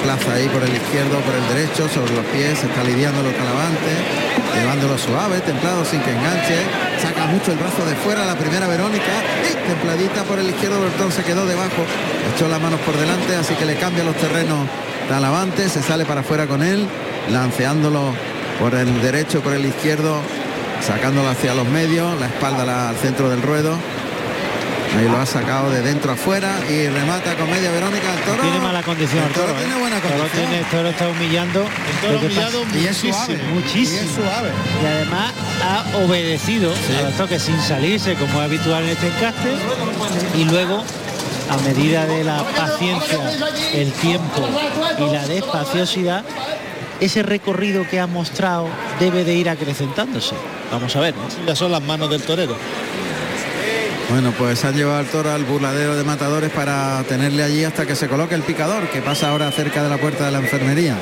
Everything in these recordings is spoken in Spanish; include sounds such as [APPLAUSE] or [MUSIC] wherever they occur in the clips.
desplaza ahí por el izquierdo, por el derecho, sobre los pies, está lidiando los calavantes, llevándolo suave, templado, sin que enganche, saca mucho el brazo de fuera, la primera Verónica, y templadita por el izquierdo, Bertón se quedó debajo, echó las manos por delante, así que le cambia los terrenos Talavante, se sale para afuera con él, lanceándolo por el derecho, por el izquierdo, sacándolo hacia los medios, la espalda al centro del ruedo. Ahí lo ha sacado de dentro afuera y remata con media Verónica. El toro tiene mala condición. El toro, tiene ¿eh? buena condición. El toro, tiene, el toro está humillando. El toro humillado y es suave, muchísimo. Y es suave. Y además ha obedecido sí. a los toques sin salirse como es habitual en este encaste. Y luego a medida de la paciencia, el tiempo y la despaciosidad, ese recorrido que ha mostrado debe de ir acrecentándose. Vamos a ver. ¿no? Ya son las manos del torero. Bueno, pues han llevado al toro al burladero de matadores para tenerle allí hasta que se coloque el picador, que pasa ahora cerca de la puerta de la enfermería.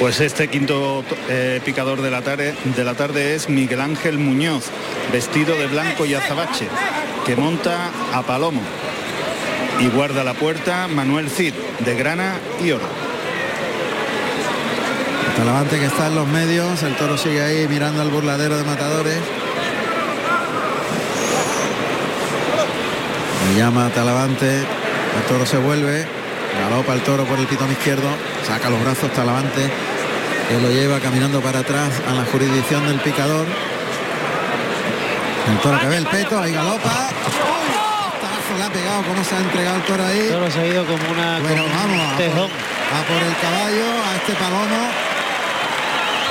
Pues este quinto eh, picador de la, tarde, de la tarde es Miguel Ángel Muñoz, vestido de blanco y azabache, que monta a Palomo. Y guarda la puerta Manuel Cid, de grana y oro. Talavante que está en los medios, el toro sigue ahí mirando al burladero de matadores. Me llama Talavante, el toro se vuelve, galopa el toro por el pitón izquierdo, saca los brazos Talavante, que lo lleva caminando para atrás a la jurisdicción del picador. El toro que ve el peto, ahí galopa. le ha pegado, cómo se ha entregado el toro ahí. El toro se ha ido como una bueno, como vamos un a tejón. por, a por el caballo, a este palomo.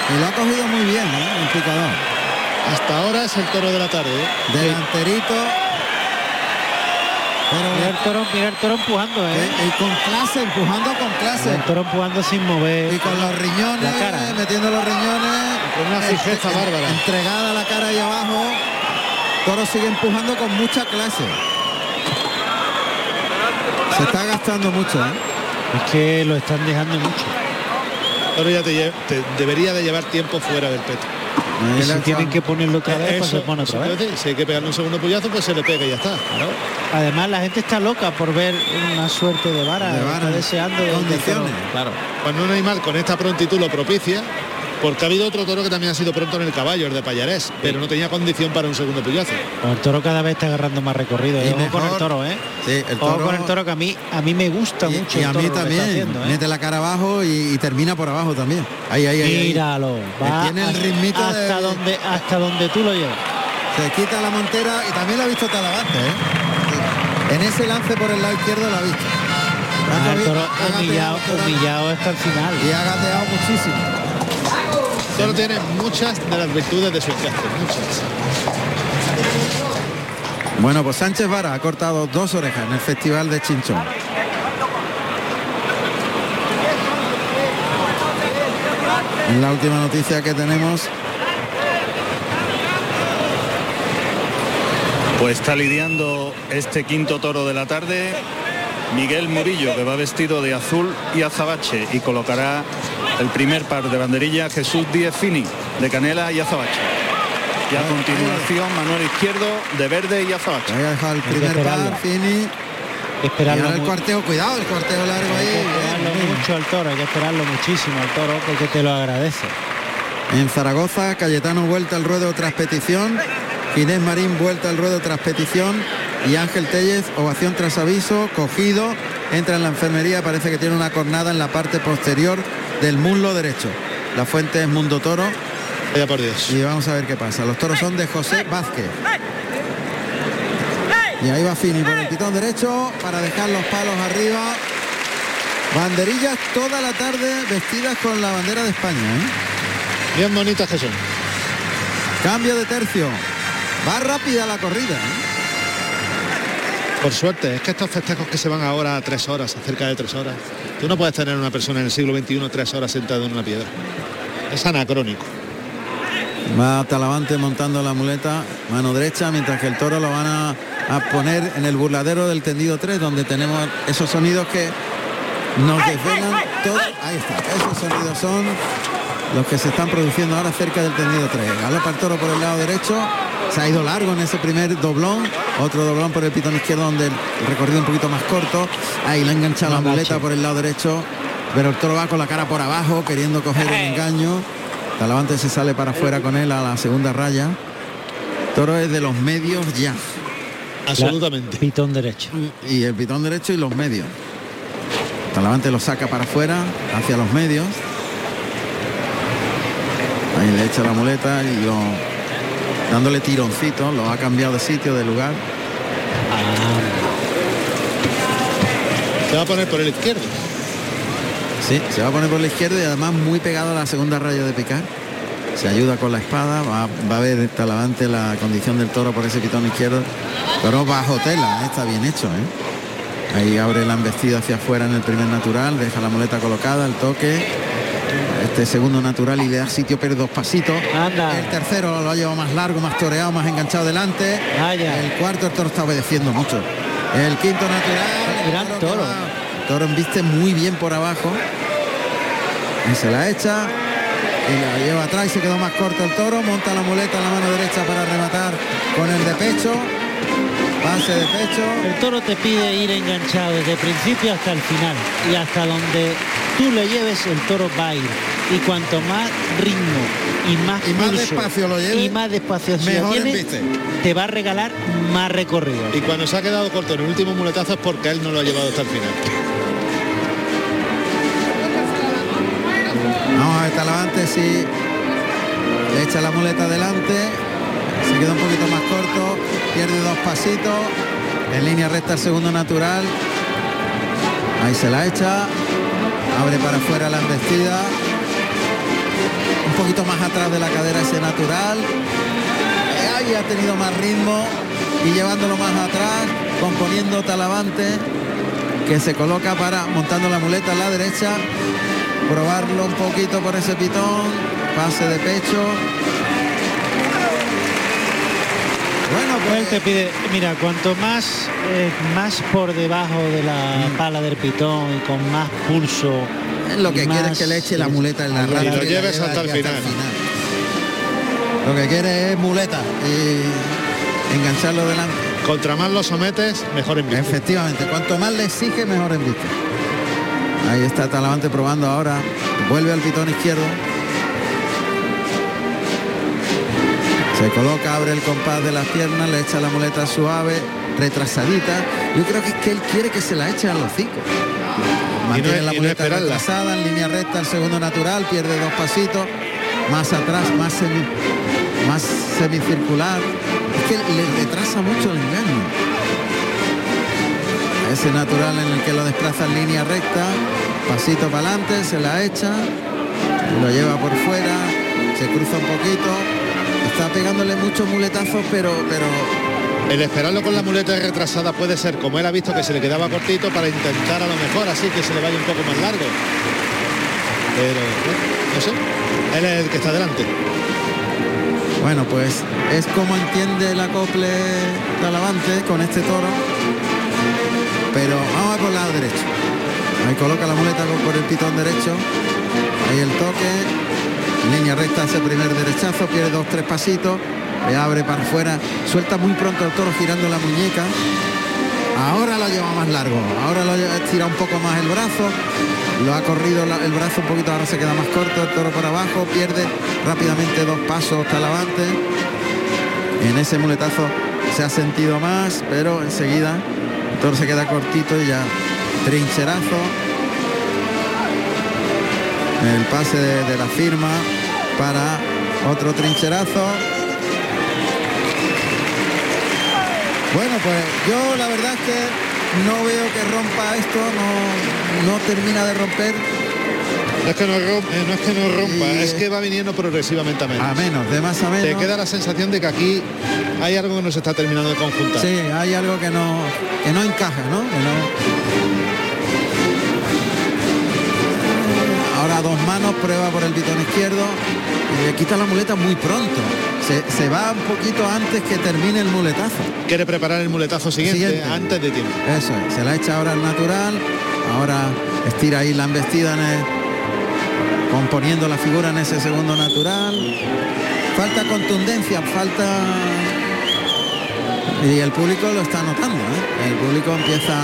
Y lo ha cogido muy bien, ¿eh? el picador. Hasta ahora es el toro de la tarde. ¿eh? Delanterito. Pero, Mira el toro, mira el toro empujando, ¿eh? y, y con clase, empujando con clase. El toro empujando sin mover. Y con los riñones, la cara. metiendo los riñones. Con una fijeza en- bárbara. Entregada la cara ahí abajo. Toro sigue empujando con mucha clase. Se está gastando mucho, ¿eh? Es que lo están dejando mucho. Toro ya te, lle- te debería de llevar tiempo fuera del peto. Y si tienen que ponerlo otra vez, pues se pone otra vez. si hay que pegarle un segundo puyazo, pues se le pega y ya está. Además, la gente está loca por ver una suerte de vara. De vara. Está deseando de- de Condiciones. Claro. Cuando un animal con esta prontitud lo propicia, porque ha habido otro toro que también ha sido pronto en el caballo, el de Payarés, pero no tenía condición para un segundo. Pues el toro cada vez está agarrando más recorrido. Y ¿eh? Ojo con mejor. el toro, ¿eh? Sí, el Ojo toro. con el toro que a mí a mí me gusta y, mucho. y a mí también. haciendo, ¿eh? Mete la cara abajo y, y termina por abajo también. Ahí, ahí, ahí. ahí. Míralo. Va tiene el hasta- ritmito de- hasta donde hasta donde tú lo llevas. Se quita la montera y también lo ha visto Talavante, ¿eh? En ese lance por el lado izquierdo lo ha visto. Ah, el toro humillado, humillado hasta el final. Y ha gateado muchísimo. Toro tiene muchas de las virtudes de su encaje, muchas. Bueno, pues Sánchez Vara ha cortado dos orejas en el Festival de Chinchón. En la última noticia que tenemos, Pues está lidiando este quinto toro de la tarde Miguel Murillo, que va vestido de azul y azabache y colocará el primer par de banderilla Jesús Díez Fini, de canela y azabache. Y a continuación Manuel Izquierdo, de verde y azabache. ahí ha dejado el primer par, Fini. Y Esperarlo, ahora el cuarteo, cuidado, el cuarteo largo hay que ahí. esperarlo bien, bien. mucho al toro, hay que esperarlo muchísimo al toro porque te lo agradece. En Zaragoza, Cayetano vuelta al ruedo tras petición, Ginés Marín vuelta al ruedo tras petición y Ángel Tellez, ovación tras aviso, cogido, entra en la enfermería, parece que tiene una cornada en la parte posterior del muslo derecho. La fuente es Mundo Toro Vaya por Dios. y vamos a ver qué pasa. Los toros son de José Vázquez. Y ahí va Fini por el pitón derecho para dejar los palos arriba. Banderillas toda la tarde vestidas con la bandera de España. ¿eh? Bien bonitas que son. Cambio de tercio. Va rápida la corrida. ¿eh? Por suerte, es que estos festejos que se van ahora a tres horas, a cerca de tres horas, tú no puedes tener una persona en el siglo XXI tres horas sentada en una piedra. Es anacrónico. Va Talavante montando la muleta, mano derecha, mientras que el toro lo van a, a poner en el burladero del tendido 3, donde tenemos esos sonidos que nos desvelan todo. Ahí está, esos sonidos son los que se están produciendo ahora cerca del tendido 3. Galopa el toro por el lado derecho, se ha ido largo en ese primer doblón, otro doblón por el pitón izquierdo donde el recorrido un poquito más corto. Ahí le ha enganchado la muleta por el lado derecho. pero el toro va con la cara por abajo queriendo coger el engaño. Talavante se sale para afuera con él a la segunda raya. Toro es de los medios ya. Absolutamente. pitón derecho. Y el pitón derecho y los medios. Talavante lo saca para afuera, hacia los medios. Ahí le echa la muleta y lo dándole tironcito, lo ha cambiado de sitio, de lugar. Se va a poner por el izquierdo. Sí, se va a poner por la izquierda y además muy pegado a la segunda raya de picar. Se ayuda con la espada, va, va a ver Talavante la condición del toro por ese pitón izquierdo. Toro bajo tela, ¿eh? está bien hecho, ¿eh? Ahí abre la embestida hacia afuera en el primer natural, deja la muleta colocada, el toque. Este segundo natural y le da sitio pero dos pasitos. Anda. El tercero lo ha llevado más largo, más toreado, más enganchado delante. Vaya. El cuarto el toro está obedeciendo mucho. El quinto natural. Gran el que toro. va- el toro viste muy bien por abajo. Y se la echa. Y la lleva atrás y se quedó más corto el toro. Monta la muleta en la mano derecha para rematar con el de pecho. Pase de pecho. El toro te pide ir enganchado desde el principio hasta el final y hasta donde tú le lleves el toro va a ir. Y cuanto más ritmo y más, Y más pulso despacio lo lleve, y más despacio mejor te va a regalar más recorrido. Y cuando se ha quedado corto en el último muletazo es porque él no lo ha llevado hasta el final. Vamos a ver, Talavante si le echa la muleta adelante, se queda un poquito más corto, pierde dos pasitos, en línea recta el segundo natural, ahí se la echa, abre para afuera la embestida, poquito más atrás de la cadera ese natural, ahí ha tenido más ritmo y llevándolo más atrás, componiendo Talavante, que se coloca para montando la muleta a la derecha, probarlo un poquito por ese pitón, pase de pecho. Bueno, Él pues te pide, mira, cuanto más eh, más por debajo de la Mm. pala del pitón y con más pulso. Lo que quiere es que le eche la muleta en la Y lo y la lleves lleve hasta el final. Lo que quiere es muleta y engancharlo delante. Contra más lo sometes, mejor en Efectivamente, cuanto más le exige, mejor en vista. Ahí está Talavante probando ahora. Vuelve al pitón izquierdo. Se coloca, abre el compás de las piernas, le echa la muleta suave, retrasadita. Yo creo que es que él quiere que se la eche al hocico. Mantiene no- la no muleta retrasada, en línea recta, el segundo natural, pierde dos pasitos, más atrás, más, semi- más semicircular. Es que le retrasa mucho el engaño. Ese natural en el que lo desplaza en línea recta, pasito para adelante, se la echa, lo lleva por fuera, se cruza un poquito, está pegándole muchos muletazos, pero, pero El esperarlo con la muleta retrasada puede ser, como él ha visto que se le quedaba cortito, para intentar a lo mejor así que se le vaya un poco más largo. Pero, no sé, él es el que está delante. bueno, pues es como entiende el acople Talavante con este toro. Pero vamos a por lado derecho. Ahí coloca la muleta por el pitón derecho. Ahí el toque. Línea recta ese primer derechazo, pierde dos, tres pasitos. Le abre para afuera. Suelta muy pronto el toro girando la muñeca. Ahora lo lleva más largo. Ahora lo estira un poco más el brazo. Lo ha corrido el brazo un poquito, ahora se queda más corto. El toro por abajo. Pierde rápidamente dos pasos Talavante. En ese muletazo se ha sentido más, pero enseguida el toro se queda cortito y ya trincherazo. El pase de la firma para otro trincherazo. Bueno, pues yo la verdad es que no veo que rompa esto, no, no termina de romper No es que no, eh, no es que no rompa, Y, es que va viniendo progresivamente a menos. a menos, de más a menos. Te queda la sensación de que aquí hay algo que no se está terminando de conjuntar. Sí, hay algo que no, que no encaja, ¿no? Que no- Ahora dos manos, prueba por el pitón izquierdo y le quita la muleta muy pronto. Se, se va un poquito antes que termine el muletazo. Quiere preparar el muletazo siguiente, Siguiente. antes de tiempo. Eso es, se la echa ahora al natural. Ahora estira ahí la embestida en el- componiendo la figura en ese segundo natural. Falta contundencia, falta Y el público lo está notando, ¿eh? El público empieza...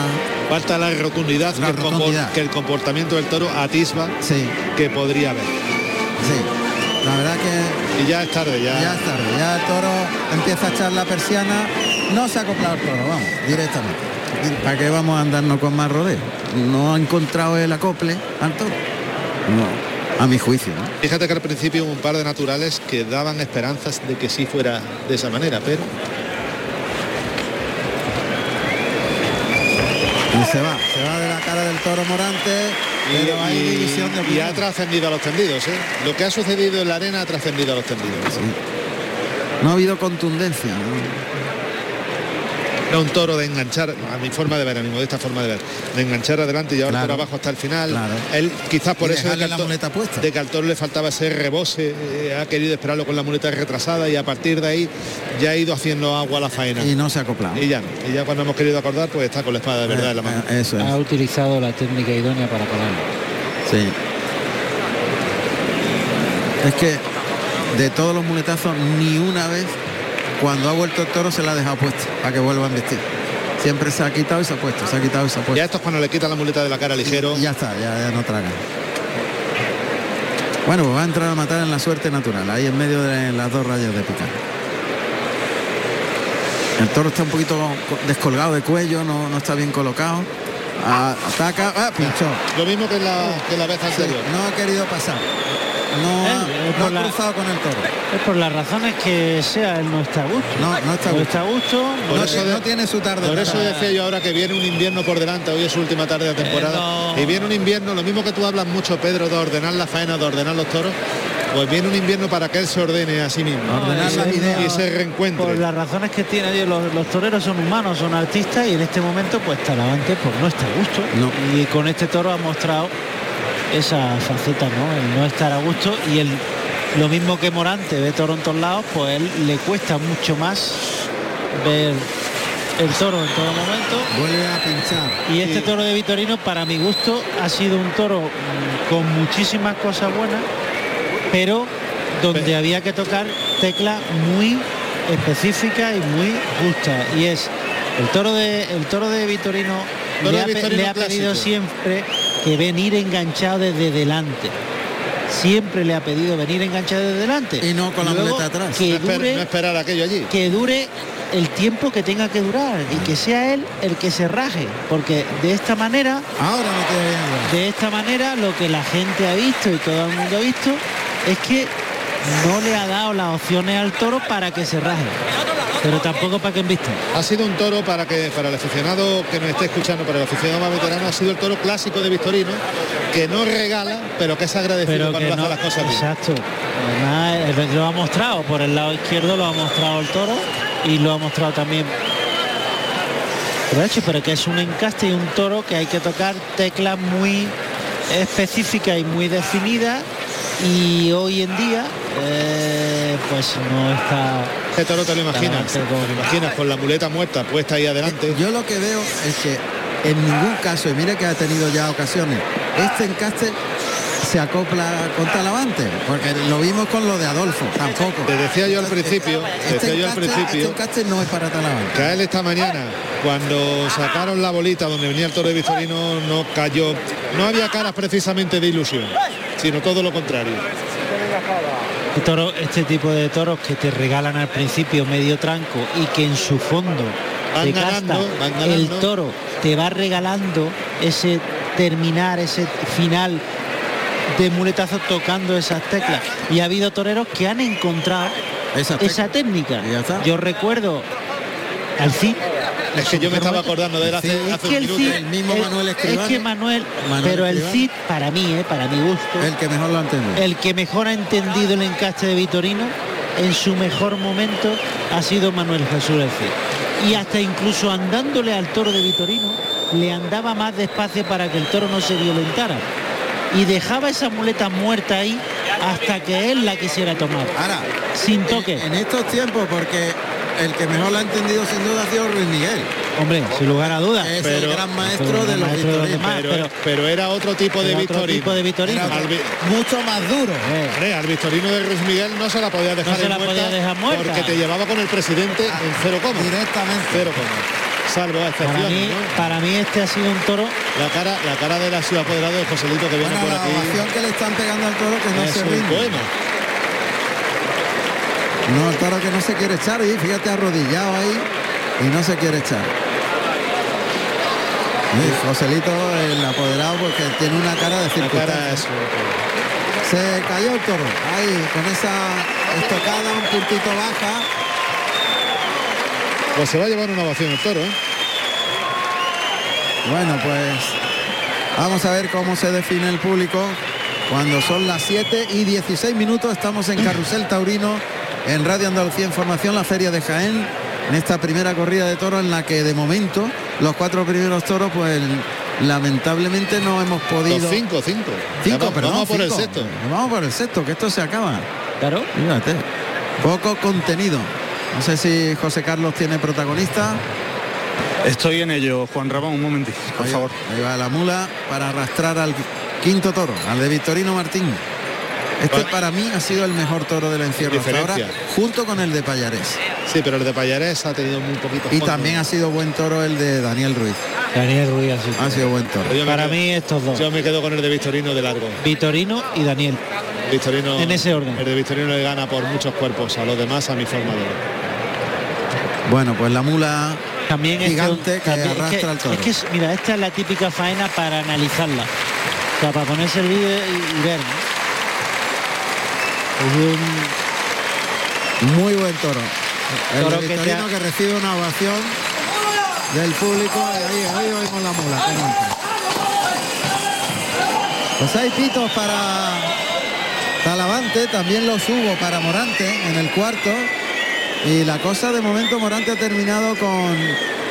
Falta la rotundidad, La que, el que el comportamiento del toro atisba Sí, que podría haber. sí. La verdad que Y ya es tarde, ya. ya es tarde. Ya el toro empieza a echar la persiana. No se ha acoplado el toro, vamos, directamente. ¿Y ¿Para qué vamos a andarnos con más rodeo? No ha encontrado el acople al toro. No, a mi juicio, ¿no? Fíjate que al principio hubo un par de naturales que daban esperanzas de que sí fuera de esa manera, pero Y se va, se va de la cara del toro Morante, pero hay y- división de y ha trascendido a los tendidos. ¿eh? Lo que ha sucedido en la arena ha trascendido a los tendidos. No ha habido contundencia. ¿no? Era un toro de enganchar, a mi forma de ver, a mi modesta forma de ver, de enganchar adelante y Claro. el toro abajo hasta el final. Claro. Él quizás por Y eso de que, la al to- muleta puesta. de que al toro le faltaba ese rebose, eh, ha querido esperarlo con la muleta retrasada y a partir de ahí ya ha ido haciendo agua a la faena. Y no se ha acoplado. Y ya, y ya cuando hemos querido acordar, pues está con la espada de verdad en la mano. Eh, Eso es. Ha utilizado la técnica idónea para pararlo. Sí. Es que de todos los muletazos, ni una vez cuando ha vuelto el toro se la ha dejado puesta para que vuelva a vestir. Siempre se ha quitado y se ha puesto, se ha quitado y se ha Ya puesto. esto es cuando le quitan la muleta de la cara ligero. Y ya está, ya, ya no traga. Bueno, pues va a entrar a matar en la suerte natural, ahí en medio de las dos rayas de picar. El toro está un poquito co- descolgado de cuello, no, no está bien colocado. Ah, ataca, ah, pinchó. Lo mismo que en la, que la vez Sí, anterior. no ha querido pasar. No, ha, Eh, no ha la- cruzado con el toro. Es por las razones que sea, él no está a gusto. No, no está a No gusto. está a gusto. No, eso tiene- de- no tiene su tarde. Por eso decía yo ahora que viene un invierno por delante, hoy es su última tarde de temporada. Eh, no. Y viene un invierno, lo mismo que tú hablas mucho, Pedro, de ordenar la faena, de ordenar los toros, pues viene un invierno para que él se ordene a sí mismo. Ordenar y, se, ideas. y se reencuentre. Por las razones que tiene los, los toreros son humanos, son artistas y en este momento pues Talavante pues no está a gusto. No. Y con este toro ha mostrado esa faceta, ¿no? El no estar a gusto y el lo mismo que Morante ve toro en todos lados, pues él le cuesta mucho más ver el toro en todo momento. Vuelve a pinchar. Y este toro de Vitorino, para mi gusto, ha sido un toro mm, con muchísimas cosas buenas, pero donde había que tocar tecla muy específica y muy justa. Y es el toro de el toro de Vitorino Toro le ha, le ha pedido siempre que venir enganchado desde delante. Siempre le ha pedido venir enganchado desde delante. Y no con la Luego, muleta atrás. Que no, esper- dure, no esperar aquello allí. que dure el tiempo que tenga que durar y que sea él el que se raje. Porque de esta manera Ahora no queda bien. de esta manera lo que la gente ha visto y todo el mundo ha visto es que no le ha dado las opciones al toro para que se raje, pero tampoco para que invista. Ha sido un toro para que para el aficionado que nos esté escuchando, para el aficionado más veterano, ha sido el toro clásico de Victorino, que no regala, pero que es agradecido Pero cuando hace las cosas bien. exacto. Además, él lo ha mostrado por el lado izquierdo, lo ha mostrado el toro y lo ha mostrado también. Pero que es un encaste y un toro que hay que tocar teclas muy específicas y muy definidas y hoy en día eh, pues no está Este toro te lo imaginas, con- te lo imaginas con la muleta muerta puesta ahí adelante. Yo lo que veo es que en ningún caso, y mire que ha tenido ya ocasiones, este encaste se acopla con Talavante, porque lo vimos con lo de Adolfo, tampoco. Te decía yo al principio, te Este decía yo al principio, este encaste no es para Talavante. que a él esta mañana, cuando sacaron la bolita donde venía el toro de Victorino, no cayó, no había caras precisamente de ilusión, sino todo lo contrario. Este toro- este tipo de toros que te regalan al principio medio tranco y que en su fondo ganando, casta van ganando. el toro te va regalando ese terminar, ese final de muletazo tocando esas teclas. Y ha habido toreros que han encontrado Esa esa técnica. Yo recuerdo al Cid. Es que yo me estaba acordando de él hace, Sí, hace Es un que el minuto. Cid, el mismo el- Manuel es Escribano. que Manuel, Manuel pero el Escribano. Cid para mí, eh, para mi gusto, El que mejor lo ha entendido. el que mejor ha entendido el encaste de Vitorino en su mejor momento ha sido Manuel Jesús el Cid. Y hasta incluso andándole al toro de Vitorino, le andaba más despacio para que el toro no se violentara. Y dejaba esa muleta muerta ahí hasta que él la quisiera tomar. Ahora, Sin toque. En, en estos tiempos, porque el que mejor la ha entendido sin duda ha sido Luis Miguel. Hombre, sin lugar a dudas. Es Pero- el gran maestro pero de los maestro de los pero, pero- pero era otro tipo de victorino. tipo de victorino. Al Mucho más duro. Eh, Hombre, al victorino de Luis Miguel no se la podía dejar, No se la muerta podía dejar muerta. porque te llevaba con el presidente en cero coma. Directamente. Cero coma. Salvo para excepciones, mí, ¿no? para mí este ha sido un toro La cara, la cara de la ciudad apoderado de Joselito que viene Bueno, por la aquí. ovación que le están pegando al toro que no es se rinde. poema. No, el toro que no se quiere echar y fíjate arrodillado ahí y no se quiere echar. Y Joselito, el apoderado, porque tiene una cara de circunstancia. Se cayó el toro, ahí, con esa estocada un puntito baja. Pues se va a llevar una ovación el toro, ¿eh? Bueno, pues vamos a ver cómo se define el público. Cuando son las 7 y 16 minutos estamos en Carrusel Taurino, en Radio Andalucía Información, la Feria de Jaén, en esta primera corrida de toros en la que de momento los cuatro primeros toros, pues lamentablemente no hemos podido... Los cinco, cinco. Perdón, vamos por el sexto. Vamos por el sexto, que esto se acaba. Claro. Fíjate, poco contenido. No sé si José Carlos tiene protagonista. Estoy en ello, Juan Ramón, un momentito, por Ahí- favor. Ahí va la mula para arrastrar al quinto toro, al de Victorino Martín. Este Bueno. para mí ha sido el mejor toro del encierro hasta ahora, junto con el de Payarés. Sí, pero el de Payares ha tenido muy poquito Y fondo. también ha sido buen toro el de Daniel Ruiz. Daniel Ruiz así. Ha sido buen toro. Para quedo- mí estos dos. Yo me quedo con el de Victorino de largo. Vitorino y Daniel. Victorino, En ese orden. El de Victorino le gana por muchos cuerpos, a los demás a mi forma de ver. Bueno, pues la mula También este- Gigante que también- arrastra es que, al toro. es que mira, esta es la típica faena para analizarla. O sea, para ponerse el vídeo y, y ver. ¿no? Es un- muy buen toro. El Toro que recibe una ovación del público ahí, ahí oímos la mula. Pues hay pitos para Talavante, también los hubo para Morante en el cuarto. Y la cosa de momento Morante ha terminado con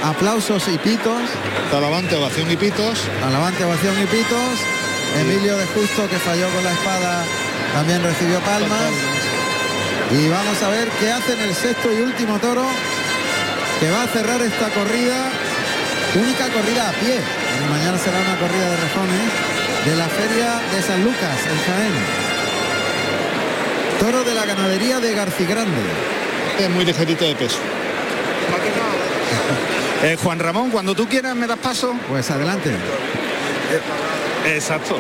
aplausos y pitos. Talavante, ovación y pitos. Talavante, ovación y pitos. Emilio de Justo que falló con la espada también recibió palmas. Y vamos a ver qué hace en el sexto y último toro que va a cerrar esta corrida. Única corrida a pie. mañana será una corrida de rejones de la feria de San Lucas, en Jaén. Toro de la ganadería de Garcigrande. Es muy ligerito de peso. [LAUGHS] Eh, Juan Ramón, cuando tú quieras me das paso. Pues adelante. Exacto.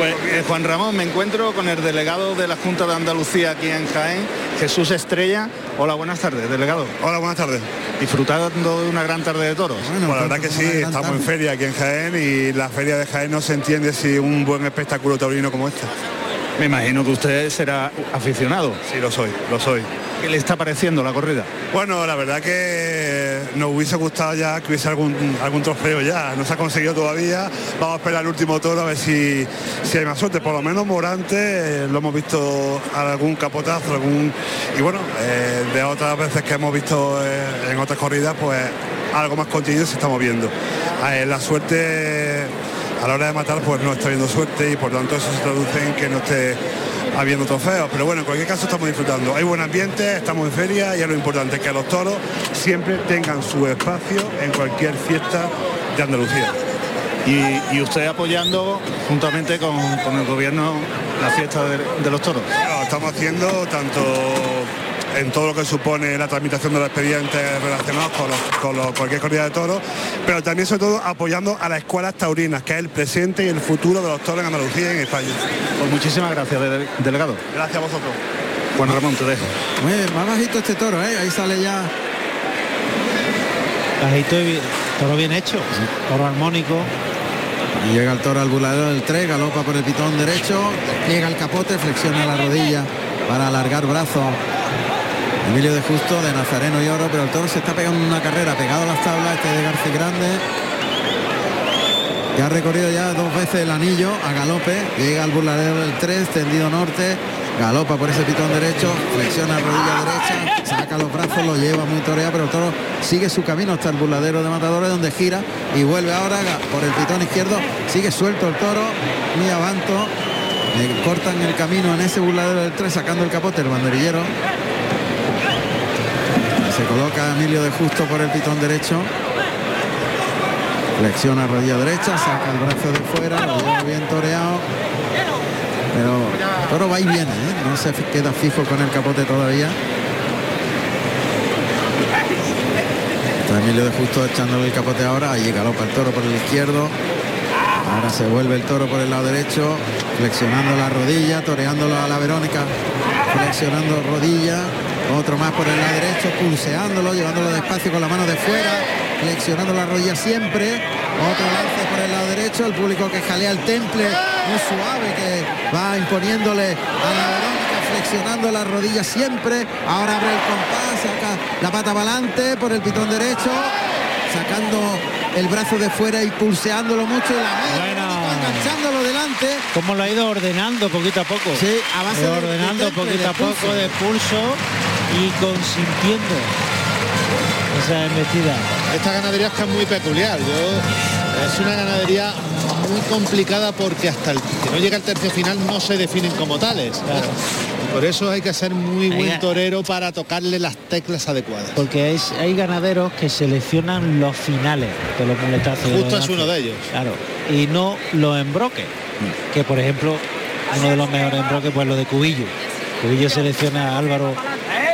Pues eh, Juan Ramón, me encuentro con el delegado de la Junta de Andalucía aquí en Jaén, Jesús Estrella. Hola, buenas tardes, delegado. Hola, buenas tardes. Disfrutando de una gran tarde de toros. Bueno, Pues la verdad que sí, estamos en feria aquí en Jaén y la feria de Jaén no se entiende si un buen espectáculo taurino como este. Me imagino que usted será aficionado. Sí, lo soy, lo soy. ¿Qué le está pareciendo la corrida? Bueno, la verdad que nos hubiese gustado ya que hubiese algún, algún trofeo ya. No se ha conseguido todavía. Vamos a esperar el último toro a ver si, si hay más suerte. Por lo menos Morante eh, lo hemos visto algún capotazo, algún. Y bueno, eh, de otras veces que hemos visto eh, en otras corridas, pues algo más continuo se está moviendo. La suerte a la hora de matar pues no está habiendo suerte y por tanto eso se traduce en que no esté habiendo trofeos. Pero bueno, en cualquier caso estamos disfrutando. Hay buen ambiente, estamos en feria y es lo importante que los toros siempre tengan su espacio en cualquier fiesta de Andalucía. Y, y usted apoyando juntamente con, con el gobierno la fiesta de, de los toros. Estamos haciendo tanto en todo lo que supone la tramitación de los expedientes relacionados con, los- con los- cualquier corrida de toros, pero también sobre todo apoyando a las escuelas taurinas, que es el presente y el futuro de los toros en Andalucía y en España. Pues muchísimas gracias, de- delegado. Gracias a vosotros. Juan Ramón, te dejo. Muy bien, más bajito este toro, ¿eh? Ahí sale ya Bajito y toro bien hecho. Toro armónico. Y llega el toro al buladero del 3, galopa por el pitón derecho, llega el capote, flexiona la rodilla para alargar brazo. Emilio de Justo, de Nazareno y Oro, pero el toro se está pegando una carrera, pegado a las tablas, este de García Grande, que ha recorrido ya dos veces el anillo a galope, llega al burladero del 3, tendido norte, galopa por ese pitón derecho, flexiona rodilla derecha, saca los brazos, lo lleva muy toreado, pero el toro sigue su camino hasta el burladero de Matadores donde gira y vuelve ahora por el pitón izquierdo, sigue suelto el toro, muy avanto, le cortan el camino en ese burladero del 3 sacando el capote el banderillero. Se coloca Emilio de Justo por el pitón derecho. Flexiona rodilla derecha, saca el brazo de fuera, lo lleva bien toreado. Pero el toro va y viene, ¿eh? no se queda fijo con el capote todavía. Está Emilio de Justo echándole el capote ahora, allí galopa el toro por el izquierdo. Ahora se vuelve el toro por el lado derecho, flexionando la rodilla, toreándolo a la Verónica, flexionando rodilla, otro más por el lado derecho, pulseándolo, llevándolo despacio con la mano de fuera, flexionando la rodilla siempre, otro lance por el lado derecho, el público que jalea el temple, muy suave, que va imponiéndole a la Verónica, flexionando la rodilla siempre, ahora abre el compás, saca la pata adelante por el pitón derecho, sacando el brazo de fuera y pulseándolo mucho y la Bueno. enganchándolo delante. Como lo ha ido ordenando poquito a poco. Sí, a base de- ordenando de temple, poquito a poco de pulso y consintiendo esa embestida. Esta ganadería es que es muy peculiar. Yo, es una ganadería muy complicada porque hasta el que no llega al tercio final no se definen como tales. Por eso hay que ser muy buen torero para tocarle las teclas adecuadas. Porque es- hay ganaderos que seleccionan los finales de los muletazos. Justo es uno de ellos. Claro. Y no los embroques. Que por ejemplo, uno de los mejores embroques, pues lo de Cubillo. Cubillo selecciona a Álvaro,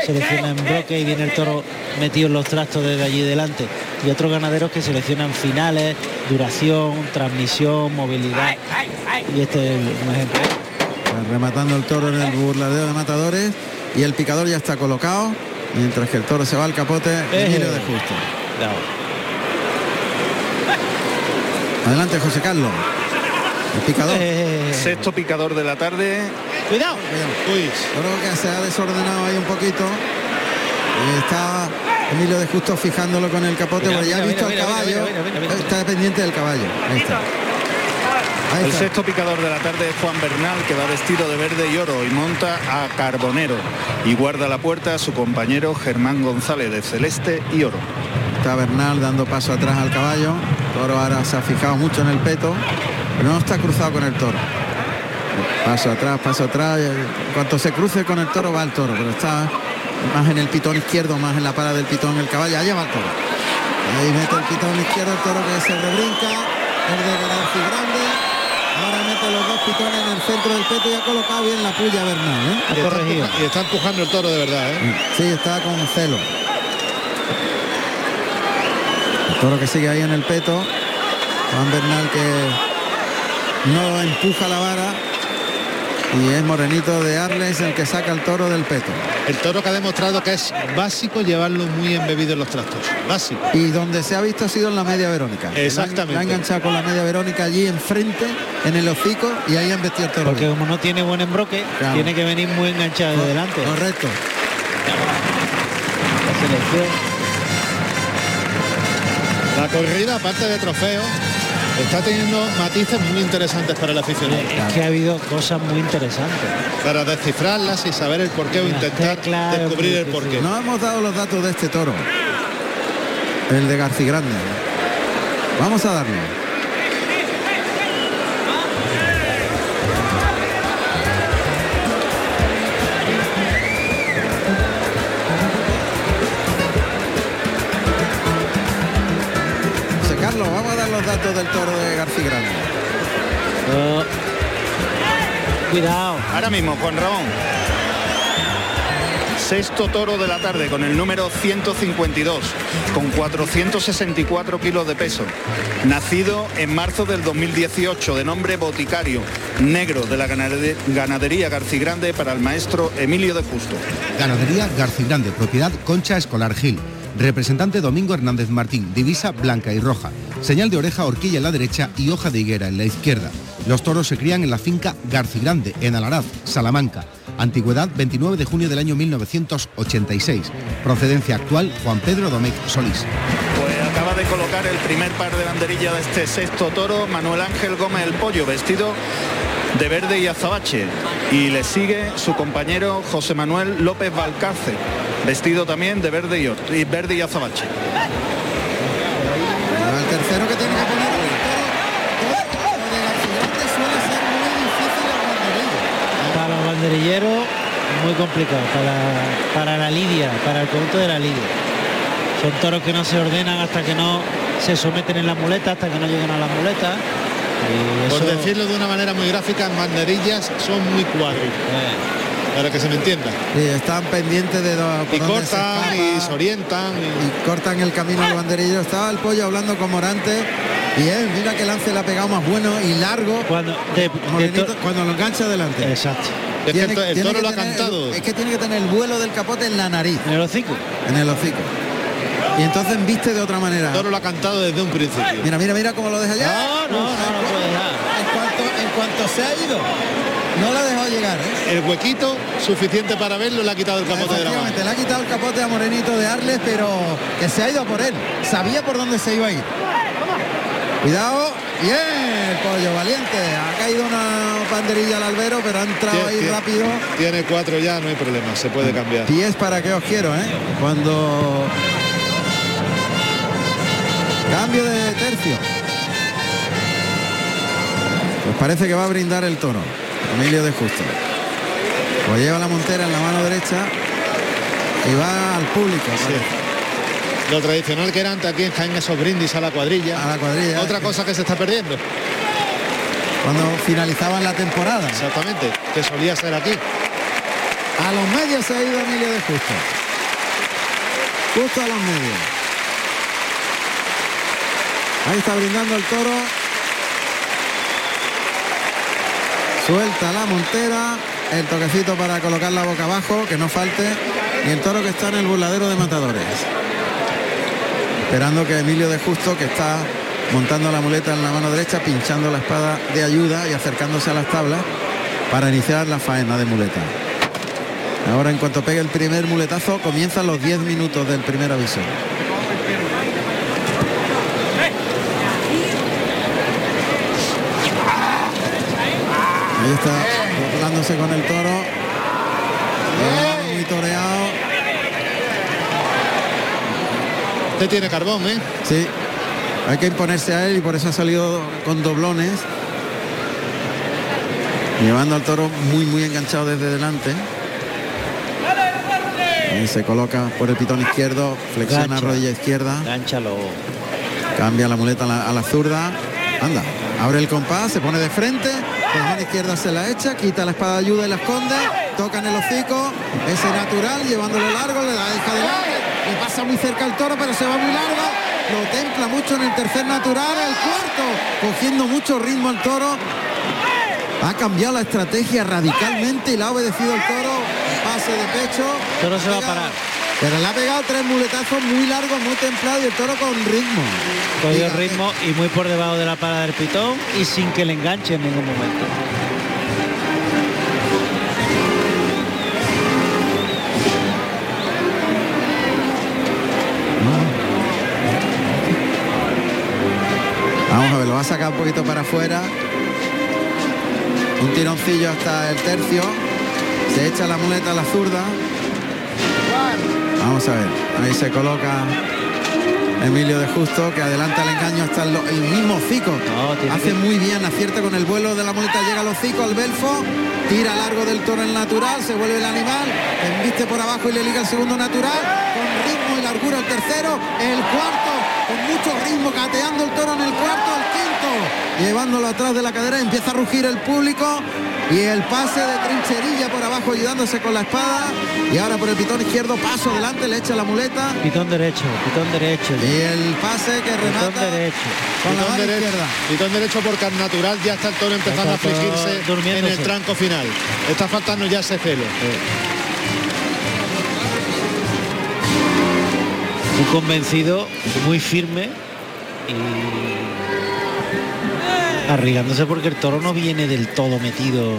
selecciona embroque y viene el toro metido en los trastos desde allí delante. Y otros ganaderos que seleccionan finales, duración, transmisión, movilidad. Y este es un ejemplo. Rematando el toro en el burladero de matadores y el picador ya está colocado, mientras que el toro se va al capote, Emilio de Justo. Adelante José Carlos. El picador. Eh, Sexto picador de la tarde. cuidado. Uy, Creo que se ha desordenado ahí un poquito. Y está Emilio de Justo fijándolo con el capote, Mira, porque ya ha visto mira, el mira, caballo. mira, mira, mira, mira. Está pendiente del caballo. Ahí está. Ahí El está. sexto picador de la tarde es Juan Bernal, que va vestido de verde y oro y monta a Carbonero. Y guarda la puerta a su compañero Germán González de celeste y oro. Está Bernal dando paso atrás al caballo. Toro ahora se ha fijado mucho en el peto, pero no está cruzado con el toro. Paso atrás, paso atrás. En cuanto se cruce con el toro va el toro, pero está más en el pitón izquierdo, más en la pala del pitón el caballo. Allá va el toro. Ahí mete el pitón izquierdo, el toro que se rebrinca. El de García Grande. Ahora mete los dos pitones en el centro del peto y ha colocado bien la puya Bernal. ¿eh? Está, y está empujando el toro de verdad. ¿eh? Sí, está con celo. El toro que sigue ahí en el peto. Juan Bernal que no empuja la vara. Y es Morenito de Arles el que saca el toro del peto. El toro que ha demostrado que es básico llevarlo muy embebido en los trastos. Básico. Y donde se ha visto ha sido en la media Verónica. Exactamente. La ha enganchado con la media Verónica allí enfrente, en el hocico, y ahí han vestido el toro. Porque bien. como no tiene buen embroque, Claro. tiene que venir muy enganchado de delante. Correcto. La selección. La corrida, aparte de trofeo, está teniendo matices muy interesantes para el aficionado. Es que ha habido cosas muy interesantes. Para descifrarlas y saber el porqué o intentar teclas, descubrir el porqué. No hemos dado los datos de este toro. El de García Grande. Vamos a darlo. Del toro de García Grande. Oh. Cuidado. Ahora mismo, Juan Ramón. Sexto toro de la tarde con el número 152, con 464 kilos de peso. Nacido en marzo del 2018, de nombre Boticario, negro de la ganade- ganadería Garcigrande para el maestro Emilio de Justo. Ganadería Garcigrande, propiedad Concha Escolar Gil. Representante Domingo Hernández Martín, divisa blanca y roja. Señal de oreja, horquilla en la derecha y hoja de higuera en la izquierda. Los toros se crían en la finca Garcigrande, en Alaraz, Salamanca. Antigüedad 29 de junio del año 1986. Procedencia actual Juan Pedro Domecq Solís. Pues acaba de colocar el primer par de banderilla de este sexto toro, Manuel Ángel Gómez el Pollo, vestido de verde y azabache. Y le sigue su compañero José Manuel López Valcarce, vestido también de verde y verde y azabache. Tercero que tiene que poner el toro. Lo de García Grande suele ser muy difícil el banderillo. Para los banderilleros, muy complicado. Para, para la lidia, para el conjunto de la lidia. Son toros que no se ordenan hasta que no se someten en la muleta, hasta que no llegan a la muleta. Y Por decirlo de una manera muy gráfica, en banderillas son muy cuadros, eh, para que se me entienda. Sí, están pendientes de do- por Y se cortan y se orientan. y- y cortan el camino al banderillo. Estaba el pollo hablando con Morante. Bien, mira que lance le ha pegado más bueno y largo. cuando de- de Morenito, to- cuando lo engancha adelante. exacto. Es que el, Tiene- to- el tiene toro que lo ha tener- cantado. Es que tiene que tener el vuelo del capote en la nariz, En el hocico. en el hocico. Y entonces viste de otra manera. El toro lo ha cantado desde un principio. Mira, mira, mira cómo lo deja ya. No, no, no, no puede dejar. En cuanto, en cuanto se ha ido, no la ha dejado llegar, ¿eh? El huequito suficiente para verlo le ha quitado el capote de la mano. Le ha quitado el capote a Morenito de Arles, pero que se ha ido por él. Sabía por dónde se iba a ir. Cuidado. Bien, pollo valiente. Ha caído una banderilla al albero, pero ha entrado ahí rápido. Tiene cuatro ya, no hay problema, se puede cambiar. Pies para que os quiero, ¿eh? Cuando... Cambio de tercio. Pues parece que va a brindar el toro. Emilio de Justo. Pues lleva la montera en la mano derecha y va al público. Sí. Lo tradicional que era antes aquí en Jaén esos brindis a la cuadrilla. A la cuadrilla. Otra cosa que se está perdiendo. Cuando finalizaban la temporada. Exactamente, que solía ser aquí. A los medios se ha ido Emilio de Justo. Justo a los medios. Ahí está brindando el toro. Suelta la montera. El toquecito para colocar la boca abajo, que no falte. Y el toro que está en el burladero de matadores. Esperando que Emilio de Justo, que está montando la muleta en la mano derecha, pinchando la espada de ayuda y acercándose a las tablas para iniciar la faena de muleta. Ahora en cuanto pegue el primer muletazo comienzan los 10 minutos del primer aviso. Ahí está, burlándose con el toro. Muy toreado. Usted tiene carbón, ¿eh? Sí, hay que imponerse a él y por eso ha salido con doblones. Llevando al toro muy muy enganchado desde delante. Se coloca por el pitón izquierdo, flexiona Gancha. rodilla izquierda, Gánchalo. cambia la muleta a la, a la zurda. Anda, abre el compás, se pone de frente, con la mano izquierda se la echa, quita la espada de ayuda y la esconde, toca en el hocico, ese natural, llevándolo largo, le da deja delante, le pasa muy cerca al toro, pero se va muy largo, lo templa mucho en el tercer natural, el cuarto, cogiendo mucho ritmo al toro. Ha cambiado la estrategia radicalmente y la ha obedecido el toro. Pase de pecho. Toro se va a parar. Pero le ha pegado tres muletazos muy largos, muy templados y el toro con ritmo. Cogió ritmo y muy por debajo de la parada del pitón y sin que le enganche en ningún momento. Vamos a ver, lo va a sacar un poquito para afuera. Un tironcillo hasta el tercio. Se echa la muleta a la zurda. Vamos a ver. Ahí se coloca Emilio de Justo, que adelanta el engaño hasta el, el mismo. No, tiene Hace que- muy bien, acierta con el vuelo de la muleta, llega al hocico, al belfo, tira largo del toro el natural, se vuelve el animal, embiste por abajo y le liga el segundo natural, con ritmo y largura el tercero, el cuarto, con mucho ritmo, cateando el toro en el cuarto, el quinto, llevándolo atrás de la cadera, empieza a rugir el público y el pase de trincherilla por abajo ayudándose con la espada y ahora por el pitón izquierdo paso adelante, le echa la muleta Pitón derecho, pitón derecho. y el pase que Pitón remata derecho. con la Pitón mano derecho, izquierda. pitón derecho por car natural, ya está el toro empezando a afligirse en el tranco final. Está faltando ya ese celo. Muy convencido, muy firme y arriesgándose porque el toro no viene del todo metido.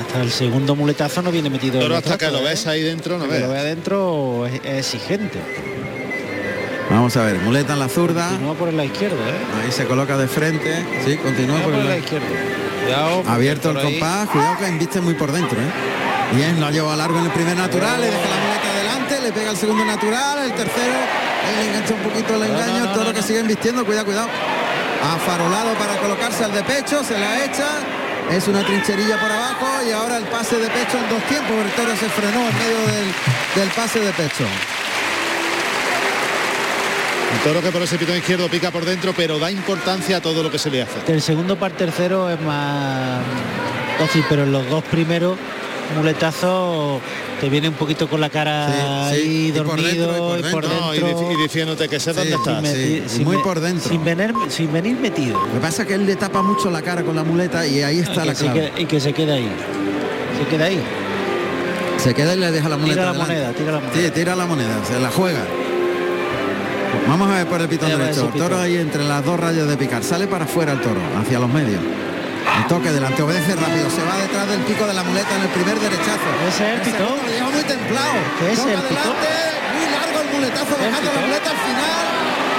Hasta el segundo muletazo no viene metido. en Pero el hasta que lo ¿eh? ves ahí dentro, no que lo ves. ve adentro es, es exigente. Vamos a ver, muleta en la zurda. Continúa por la izquierda, ¿eh? Ahí se coloca de frente. Sí, continúa por por el la izquierda. Cuidado, Abierto el toro ahí- compás, cuidado que embiste muy por dentro, ¿eh? Bien, lo ha llevado largo en el primer natural, le deja la muleta adelante, le pega el segundo natural, el tercero, le engancha un poquito el engaño, no, el toro no, que no. sigue embistiendo, cuidado, cuidado. Afarolado para colocarse al de pecho, se la echa, es una trincherilla por abajo y ahora el pase de pecho en dos tiempos, el toro se frenó en medio del, del pase de pecho. Un toro que por ese pitón izquierdo pica por dentro, pero da importancia a todo lo que se le hace. Del segundo para el tercero es más dócil, pero en los dos primeros muletazos te viene un poquito con la cara Sí, sí, ahí y por dormido dentro, y por dentro. No, y, diciéndote que sé dónde sí, sí. sin muy por dentro. Sin venir, sin venir metido. Lo que pasa es que él le tapa mucho la cara con la muleta y ahí está y, la que se clave. queda, y que se queda ahí. Se queda ahí. Se queda y le deja la muleta. Tira la moneda, tira la moneda. Sí, tira la moneda, se la juega. Vamos a ver por el pitón derecho. El toro ahí entre las dos rayas de picar. Sale para afuera el toro, hacia los medios. El toque delante, obedece rápido. Se va detrás del pico de la muleta en el primer derechazo. Ese es el pitón. lo lleva muy templado. Es Toca el pitón. adelante, muy largo el muletazo, El dejando la muleta al final.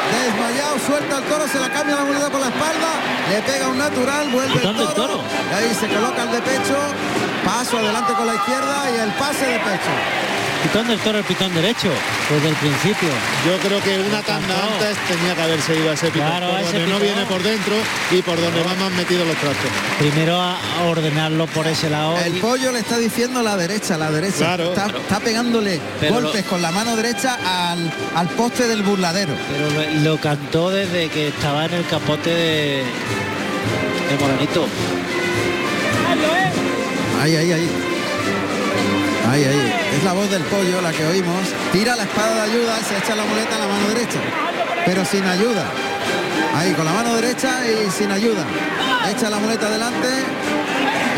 Desmayado, suelta el toro, se la cambia la muleta por la espalda, le pega un natural, vuelve el toro. toro. Y ahí se coloca el de pecho, paso adelante con la izquierda y el pase de pecho. Pitón del toro, el pitón derecho, desde el principio. Yo creo que una tanda antes tenía que haberse ido a ese pitón, Claro, por ese donde no viene por dentro y por donde van más metidos los trastos. Primero a, ordenarlo por ese lado. El pollo le está diciendo la derecha, la derecha. Claro. está, está pegándole Pero golpes lo- con la mano derecha al, al poste del burladero. pero lo, lo cantó desde que estaba en el capote de, de Moranito. Ahí, ahí, ahí. Ahí, ahí. Es la voz del pollo la que oímos. Tira la espada de ayuda, se echa la muleta a la mano derecha. Pero sin ayuda. Ahí, con la mano derecha y sin ayuda. Echa la muleta adelante.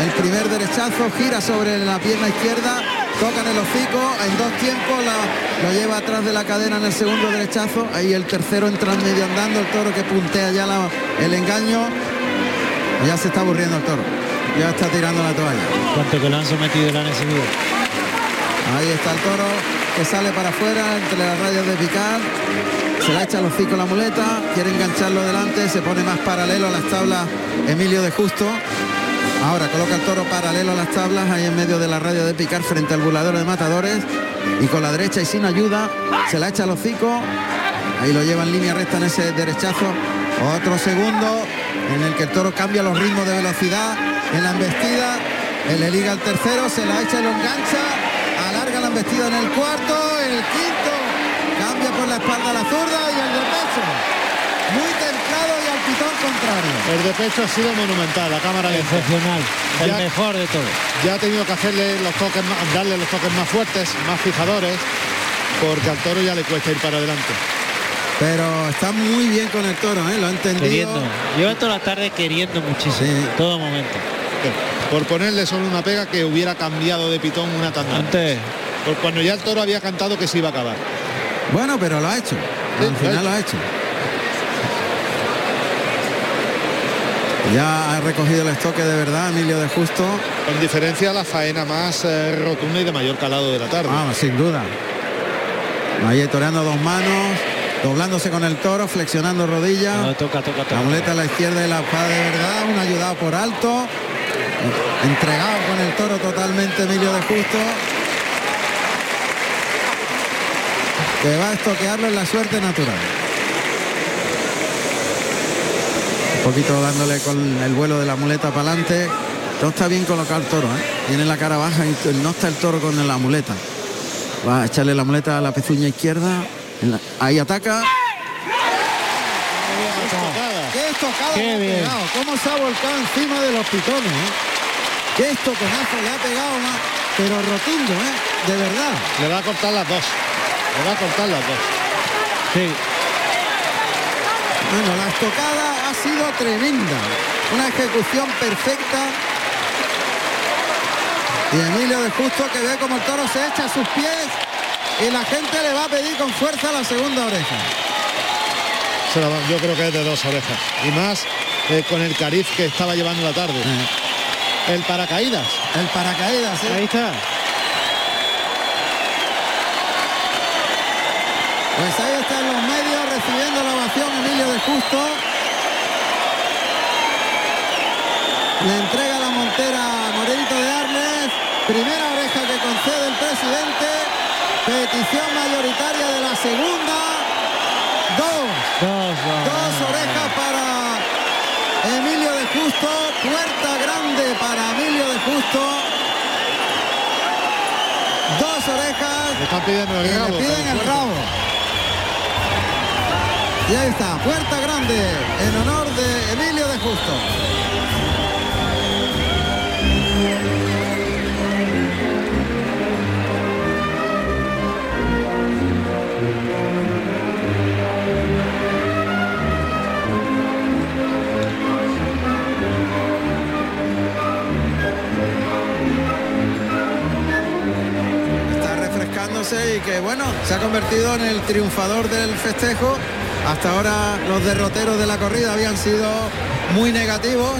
El primer derechazo gira sobre la pierna izquierda. Toca en el hocico. En dos tiempos la- lo lleva atrás de la cadena en el segundo derechazo. Ahí el tercero entra en medio andando. El toro que puntea ya el engaño. Ya se está aburriendo el toro. Ya está tirando la toalla. Cuanto que lo han sometido. Ahí está el toro que sale para afuera entre las rayas de picar. Se la echa los hocico la muleta, quiere engancharlo delante, se pone más paralelo a las tablas Emilio de Justo. Ahora coloca el toro paralelo a las tablas ahí en medio de la raya de picar frente al burladero de matadores. Y con la derecha y sin ayuda, se la echa los hocico. Ahí lo lleva en línea recta en ese derechazo. Otro segundo en el que el toro cambia los ritmos de velocidad en la embestida. Él le liga el tercero, se la echa y lo engancha. Embestida en el cuarto. El quinto cambia por la espalda la zurda y el de pecho. Muy templado y al pitón contrario. El de pecho ha sido monumental, la cámara lenta. Excepcional. El Ya- mejor de todos. Ya ha tenido que hacerle los toques, más- darle los toques más fuertes, más fijadores, porque al toro ya le cuesta ir para adelante. Pero está muy bien con el toro, ¿eh? lo ha entendido. Queriendo. Lleva toda la tarde queriendo muchísimo. Sí. Todo momento. Por ponerle solo una pega que hubiera cambiado de pitón una tanda. Antes Por cuando ya el toro había cantado que se iba a acabar. Bueno, pero lo ha hecho. Sí, Al final lo ha hecho. Ya ha recogido el estoque de verdad, Emilio de Justo. Con diferencia la faena más eh, rotunda y de mayor calado de la tarde. Vamos, sin duda. Ahí toreando dos manos, doblándose con el toro, flexionando rodillas. no, toca, toca, toca. La muleta a la izquierda y la espada de verdad, un ayudado por alto. Entregado con el toro totalmente Emilio de Justo. Que va a estoquearlo en la suerte natural. Un poquito dándole con el vuelo de la muleta para adelante. No está bien colocado el toro, ¿eh? Tiene la cara baja y no está el toro con la muleta. Va a echarle la muleta a la pezuña izquierda. La- Ahí ataca. ¡Qué estocada Qué bien. ¿Cómo se ha volcado encima de los pitones? eh? ¡Qué estoconazo le ha pegado! ¿no? Pero rotundo, ¿eh? De verdad. Le va a cortar las dos. Le va a cortar las dos. Sí. Bueno, la estocada ha sido tremenda. Una ejecución perfecta. Y Emilio de Justo que ve como el toro se echa a sus pies y la gente le va a pedir con fuerza la segunda oreja. Yo creo que es de dos orejas. Y más eh, con el cariz que estaba llevando la tarde. Eh, El paracaídas. el paracaídas, ¿eh? Ahí está. Pues ahí está en los medios recibiendo la ovación Emilio de Justo. Le entrega la montera a Morelito de Arles. Primera oreja que concede el presidente. Petición mayoritaria de la segunda. Dos. Dos, dos. Dos orejas para Emilio de Justo. Puerta grande para Emilio de Justo. Dos orejas. Le están pidiendo el le rabo. piden tan el rabo. Y ahí está, puerta grande en honor de Emilio de Justo. Está refrescándose y que bueno, se ha convertido en el triunfador del festejo. Hasta ahora los derroteros de la corrida habían sido muy negativos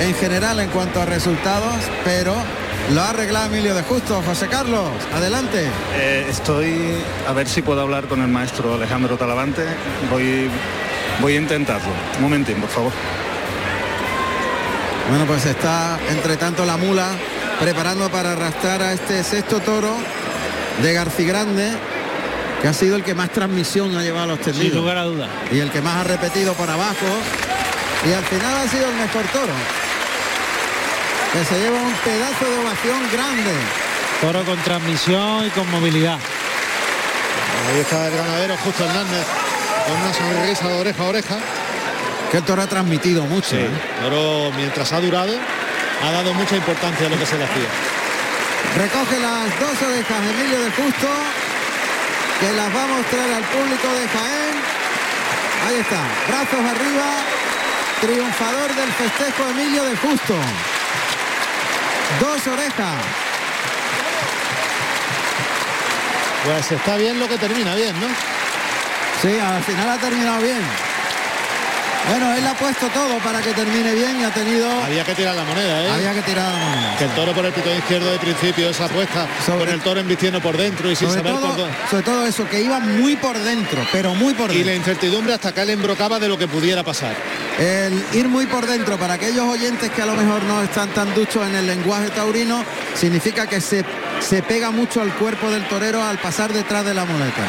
en general en cuanto a resultados, pero lo ha arreglado Emilio de Justo. José Carlos, adelante. Eh, estoy a ver si puedo hablar con el maestro Alejandro Talavante. Voy, voy a intentarlo. Un momentín, por favor. Bueno, pues está entre tanto la mula preparando para arrastrar a este sexto toro de Garcigrande, que ha sido el que más transmisión ha llevado a los Sin tendidos. lugar a dudas. y el que más ha repetido por abajo y al final ha sido el mejor toro que se lleva un pedazo de ovación grande Toro con transmisión y con movilidad. Ahí está el ganadero Justo Hernández con una sonrisa de oreja a oreja. que el toro ha transmitido mucho ¿eh? Pero mientras ha durado, ha dado mucha importancia a lo que se le hacía. recoge las dos orejas de Emilio de Justo que las va a mostrar al público de Jaén ahí está brazos arriba triunfador del festejo Emilio de Justo dos orejas Pues está bien lo que termina bien, ¿no? Sí, al final ha terminado bien. Bueno, él ha puesto todo para que termine bien y ha tenido... Había que tirar la moneda, ¿eh? Había que tirar la moneda. Que el toro por el pitón izquierdo de principio, esa apuesta Sobre- con el toro embistiendo por dentro y sin Sobre saber por todo, dónde. sobre todo eso, que iba muy por dentro, pero muy por Y la dentro. incertidumbre hasta acá le embrocaba de lo que pudiera pasar. El ir muy por dentro, para aquellos oyentes que a lo mejor no están tan duchos en el lenguaje taurino, significa que se, se pega mucho al cuerpo del torero al pasar detrás de la muleta.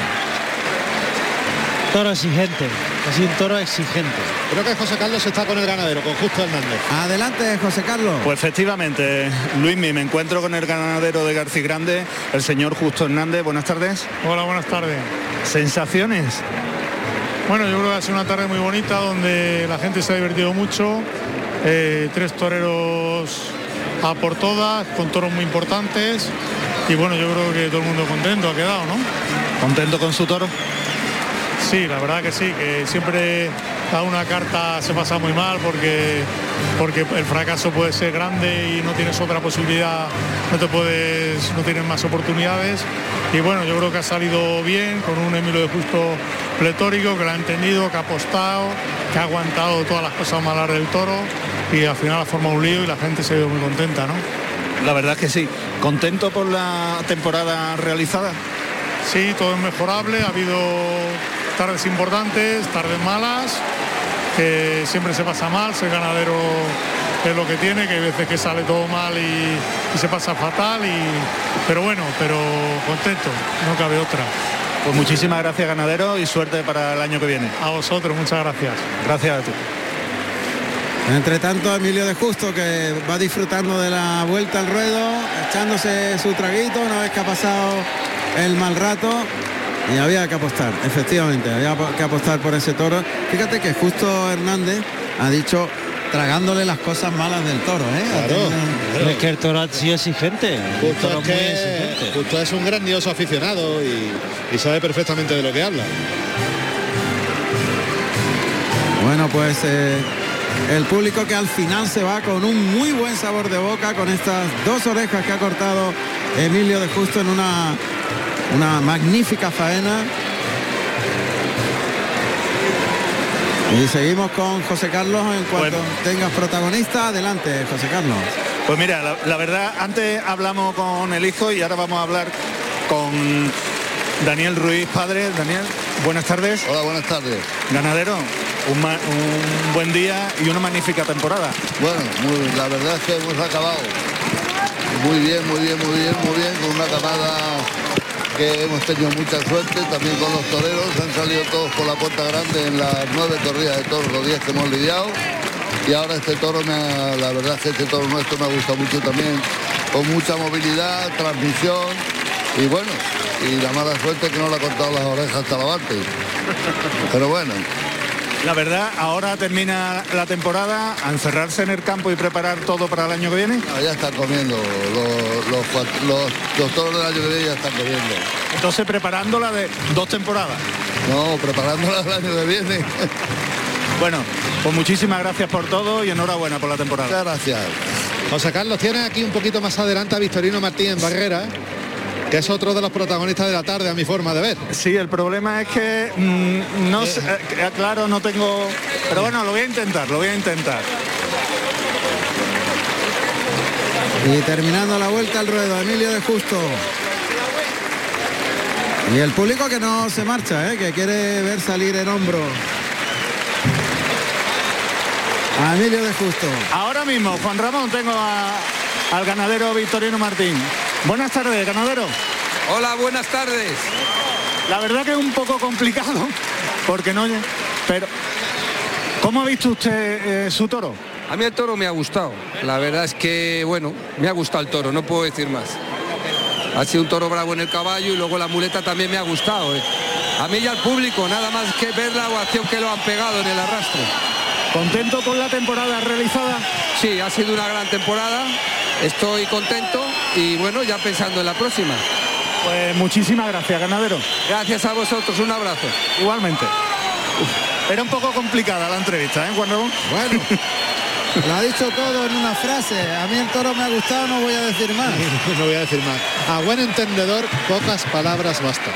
Toro exigente. Así un toro exigente. Creo que José Carlos está con el ganadero, con Justo Hernández. Adelante, José Carlos. Pues efectivamente, Luismi, me encuentro con el ganadero de García Grande, el señor Justo Hernández. Buenas tardes. Hola, buenas tardes. ¿Sensaciones? Bueno, yo creo que ha sido una tarde muy bonita donde la gente se ha divertido mucho. Eh, tres toreros a por todas, con toros muy importantes. Y bueno, yo creo que todo el mundo contento ha quedado, ¿no? ¿Contento con su toro? Sí, la verdad que sí, que siempre a una carta se pasa muy mal porque, porque el fracaso puede ser grande y no tienes otra posibilidad, no te puedes, no tienes más oportunidades. Y bueno, yo creo que ha salido bien con un Emilio de Justo pletórico, que lo ha entendido, que ha apostado, que ha aguantado todas las cosas malas del toro y al final ha formado un lío y la gente se ido muy contenta, ¿no? La verdad es que sí. ¿Contento por la temporada realizada? Sí, todo es mejorable, ha habido tardes importantes, tardes malas, que siempre se pasa mal, ser ganadero es lo que tiene, que hay veces que sale todo mal y, y se pasa fatal, y, pero bueno, pero contento, no cabe otra. Pues muchísimas gracias, ganadero, y suerte para el año que viene. A vosotros, muchas gracias. Gracias a ti. Entre tanto, Emilio de Justo que va disfrutando de la vuelta al ruedo, echándose su traguito una vez que ha pasado el mal rato. Y había que apostar, efectivamente, había que apostar por ese toro. Fíjate que Justo Hernández ha dicho tragándole las cosas malas del toro, ¿eh? Claro, claro. Es que el toro ha sido exigente. Justo toro es, que, exigente. Justo es un grandioso aficionado y, y sabe perfectamente de lo que habla. Bueno, pues eh, el público que al final se va con un muy buen sabor de boca con estas dos orejas que ha cortado Emilio de Justo en una, una magnífica faena. Y seguimos con José Carlos en cuanto Bueno. tengas protagonista. Adelante, José Carlos. Pues mira, la, la verdad, antes hablamos con el hijo y ahora vamos a hablar con Daniel Ruiz, padre. Daniel, buenas tardes. Hola, buenas tardes. Ganadero, un, ma- un buen día y una magnífica temporada. Bueno, muy- la verdad es que hemos acabado muy bien, muy bien, muy bien, muy bien, con una camada que hemos tenido mucha suerte, también con los toreros, han salido todos por la puerta grande en las nueve corridas de toros, los días que hemos lidiado. Y ahora este toro, me ha- la verdad es que este toro nuestro me ha gustado mucho también, con mucha movilidad, transmisión. Y bueno, y la mala suerte que no le ha cortado las orejas hasta la Pero bueno, La verdad, ahora termina la temporada, a encerrarse en el campo y preparar todo para el año que viene. ya están comiendo, los, los, los, toros del año que viene ya están comiendo. Entonces preparándola de dos temporadas. No, preparándola del año que viene. bueno, pues muchísimas gracias por todo y enhorabuena por la temporada. Muchas gracias. José Carlos tiene aquí un poquito más adelante a Victorino Martín en Barrera que es otro de los protagonistas de la tarde a mi forma de ver. Sí, el problema es que mm, no sé, eh, eh, claro, no tengo, pero bueno, lo voy a intentar, lo voy a intentar. Y terminando la vuelta al ruedo, Emilio de Justo. Y el público que no se marcha, ¿eh? que quiere ver salir el hombro. A Emilio de Justo. Ahora mismo, Juan Ramón, tengo al ganadero Victorino Martín. Buenas tardes, ganadero. Hola, buenas tardes. La verdad que es un poco complicado, porque no... Pero, ¿cómo ha visto usted eh, su toro? A mí el toro me ha gustado. La verdad es que, bueno, me ha gustado el toro, no puedo decir más. Ha sido un toro bravo en el caballo y luego la muleta también me ha gustado. Eh. A mí y al público, nada más que ver la ovación que lo han pegado en el arrastre. ¿Contento con la temporada realizada? Sí, ha sido una gran temporada. Estoy contento y bueno, ya pensando en la próxima. Pues muchísimas gracias, ganadero. Gracias a vosotros, un abrazo. Igualmente. Era un poco complicada la entrevista, ¿eh, Juan Bueno, [LAUGHS] lo ha dicho todo en una frase. A mí el toro me ha gustado, no voy a decir más. [LAUGHS] no voy a decir más. A buen entendedor, pocas palabras bastan.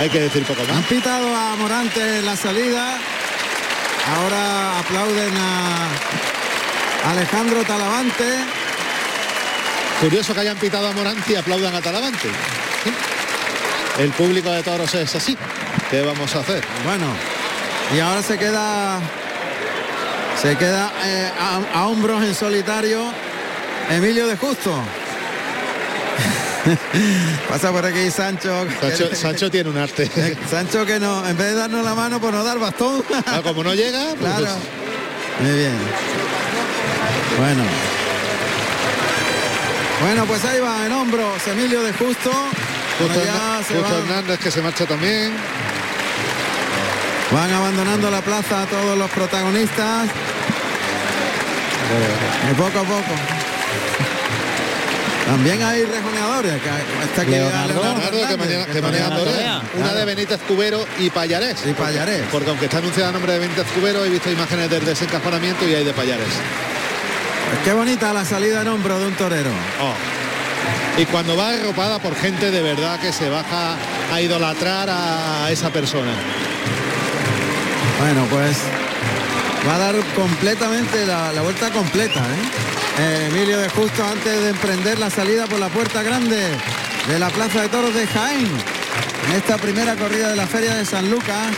Hay que decir poco más. Han pitado a Morante en la salida. Ahora aplauden a Alejandro Talavante. Curioso que hayan pitado a Morante y aplaudan a Talavante. El público de toros es así. ¿Qué vamos a hacer? Bueno, y ahora se queda se queda eh, a, hombros en solitario Emilio de Justo. [LAUGHS] Pasa por aquí Sancho. [LAUGHS] Sancho, tiene un arte. Sancho que no, en vez de darnos la mano, por no dar bastón. Ah, como no llega, pues [LAUGHS] claro. Muy bien. Bueno. Bueno, pues ahí va en hombros Emilio de Justo. Justo, Hernández que se marcha también. Van abandonando la plaza a todos los protagonistas. Y poco a poco. También hay rejoneadores. Que aquí Leonardo, que mañana, Una de Benítez Cubero y Payarés. Y Payarés. Porque, aunque está anunciado el nombre de Benítez Cubero, he visto imágenes del desencajonamiento y hay de Payarés. Qué bonita la salida en hombro de un torero. Oh. Y cuando va arropada por gente de verdad que se baja a idolatrar a esa persona. Bueno, pues va a dar completamente la, vuelta completa. ¿eh? ¿eh? Emilio de Justo antes de emprender la salida por la puerta grande de la Plaza de Toros de Jaén. En esta primera corrida de la Feria de San Lucas,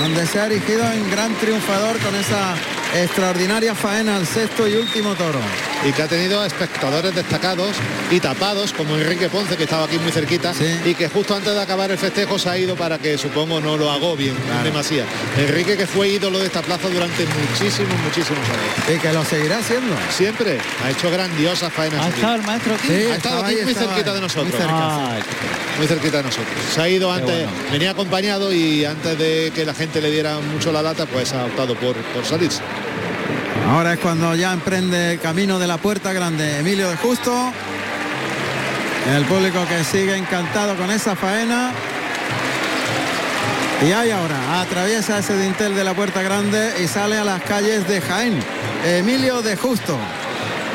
donde se ha erigido en gran triunfador con esa extraordinaria faena al sexto y último toro. Y que ha tenido espectadores destacados y tapados, como Enrique Ponce, que estaba aquí muy cerquita, y que justo antes de acabar el festejo se ha ido para que supongo no lo hago bien demasiado. Enrique que fue ídolo de esta plaza durante muchísimos, muchísimos años. Y que lo seguirá siendo. Siempre. Ha hecho grandiosas faenas. ¿Ha estado el maestro aquí? ha estado aquí muy cerquita de nosotros. Muy, cerquita de nosotros. Se ha ido antes, venía acompañado y antes de que la gente le diera mucho la lata, pues ha optado por, por salirse. Ahora es cuando ya emprende el camino de la puerta grande Emilio de Justo. El público que sigue encantado con esa faena. Y ahí ahora atraviesa ese dintel de la puerta grande y sale a las calles de Jaén. Emilio de Justo.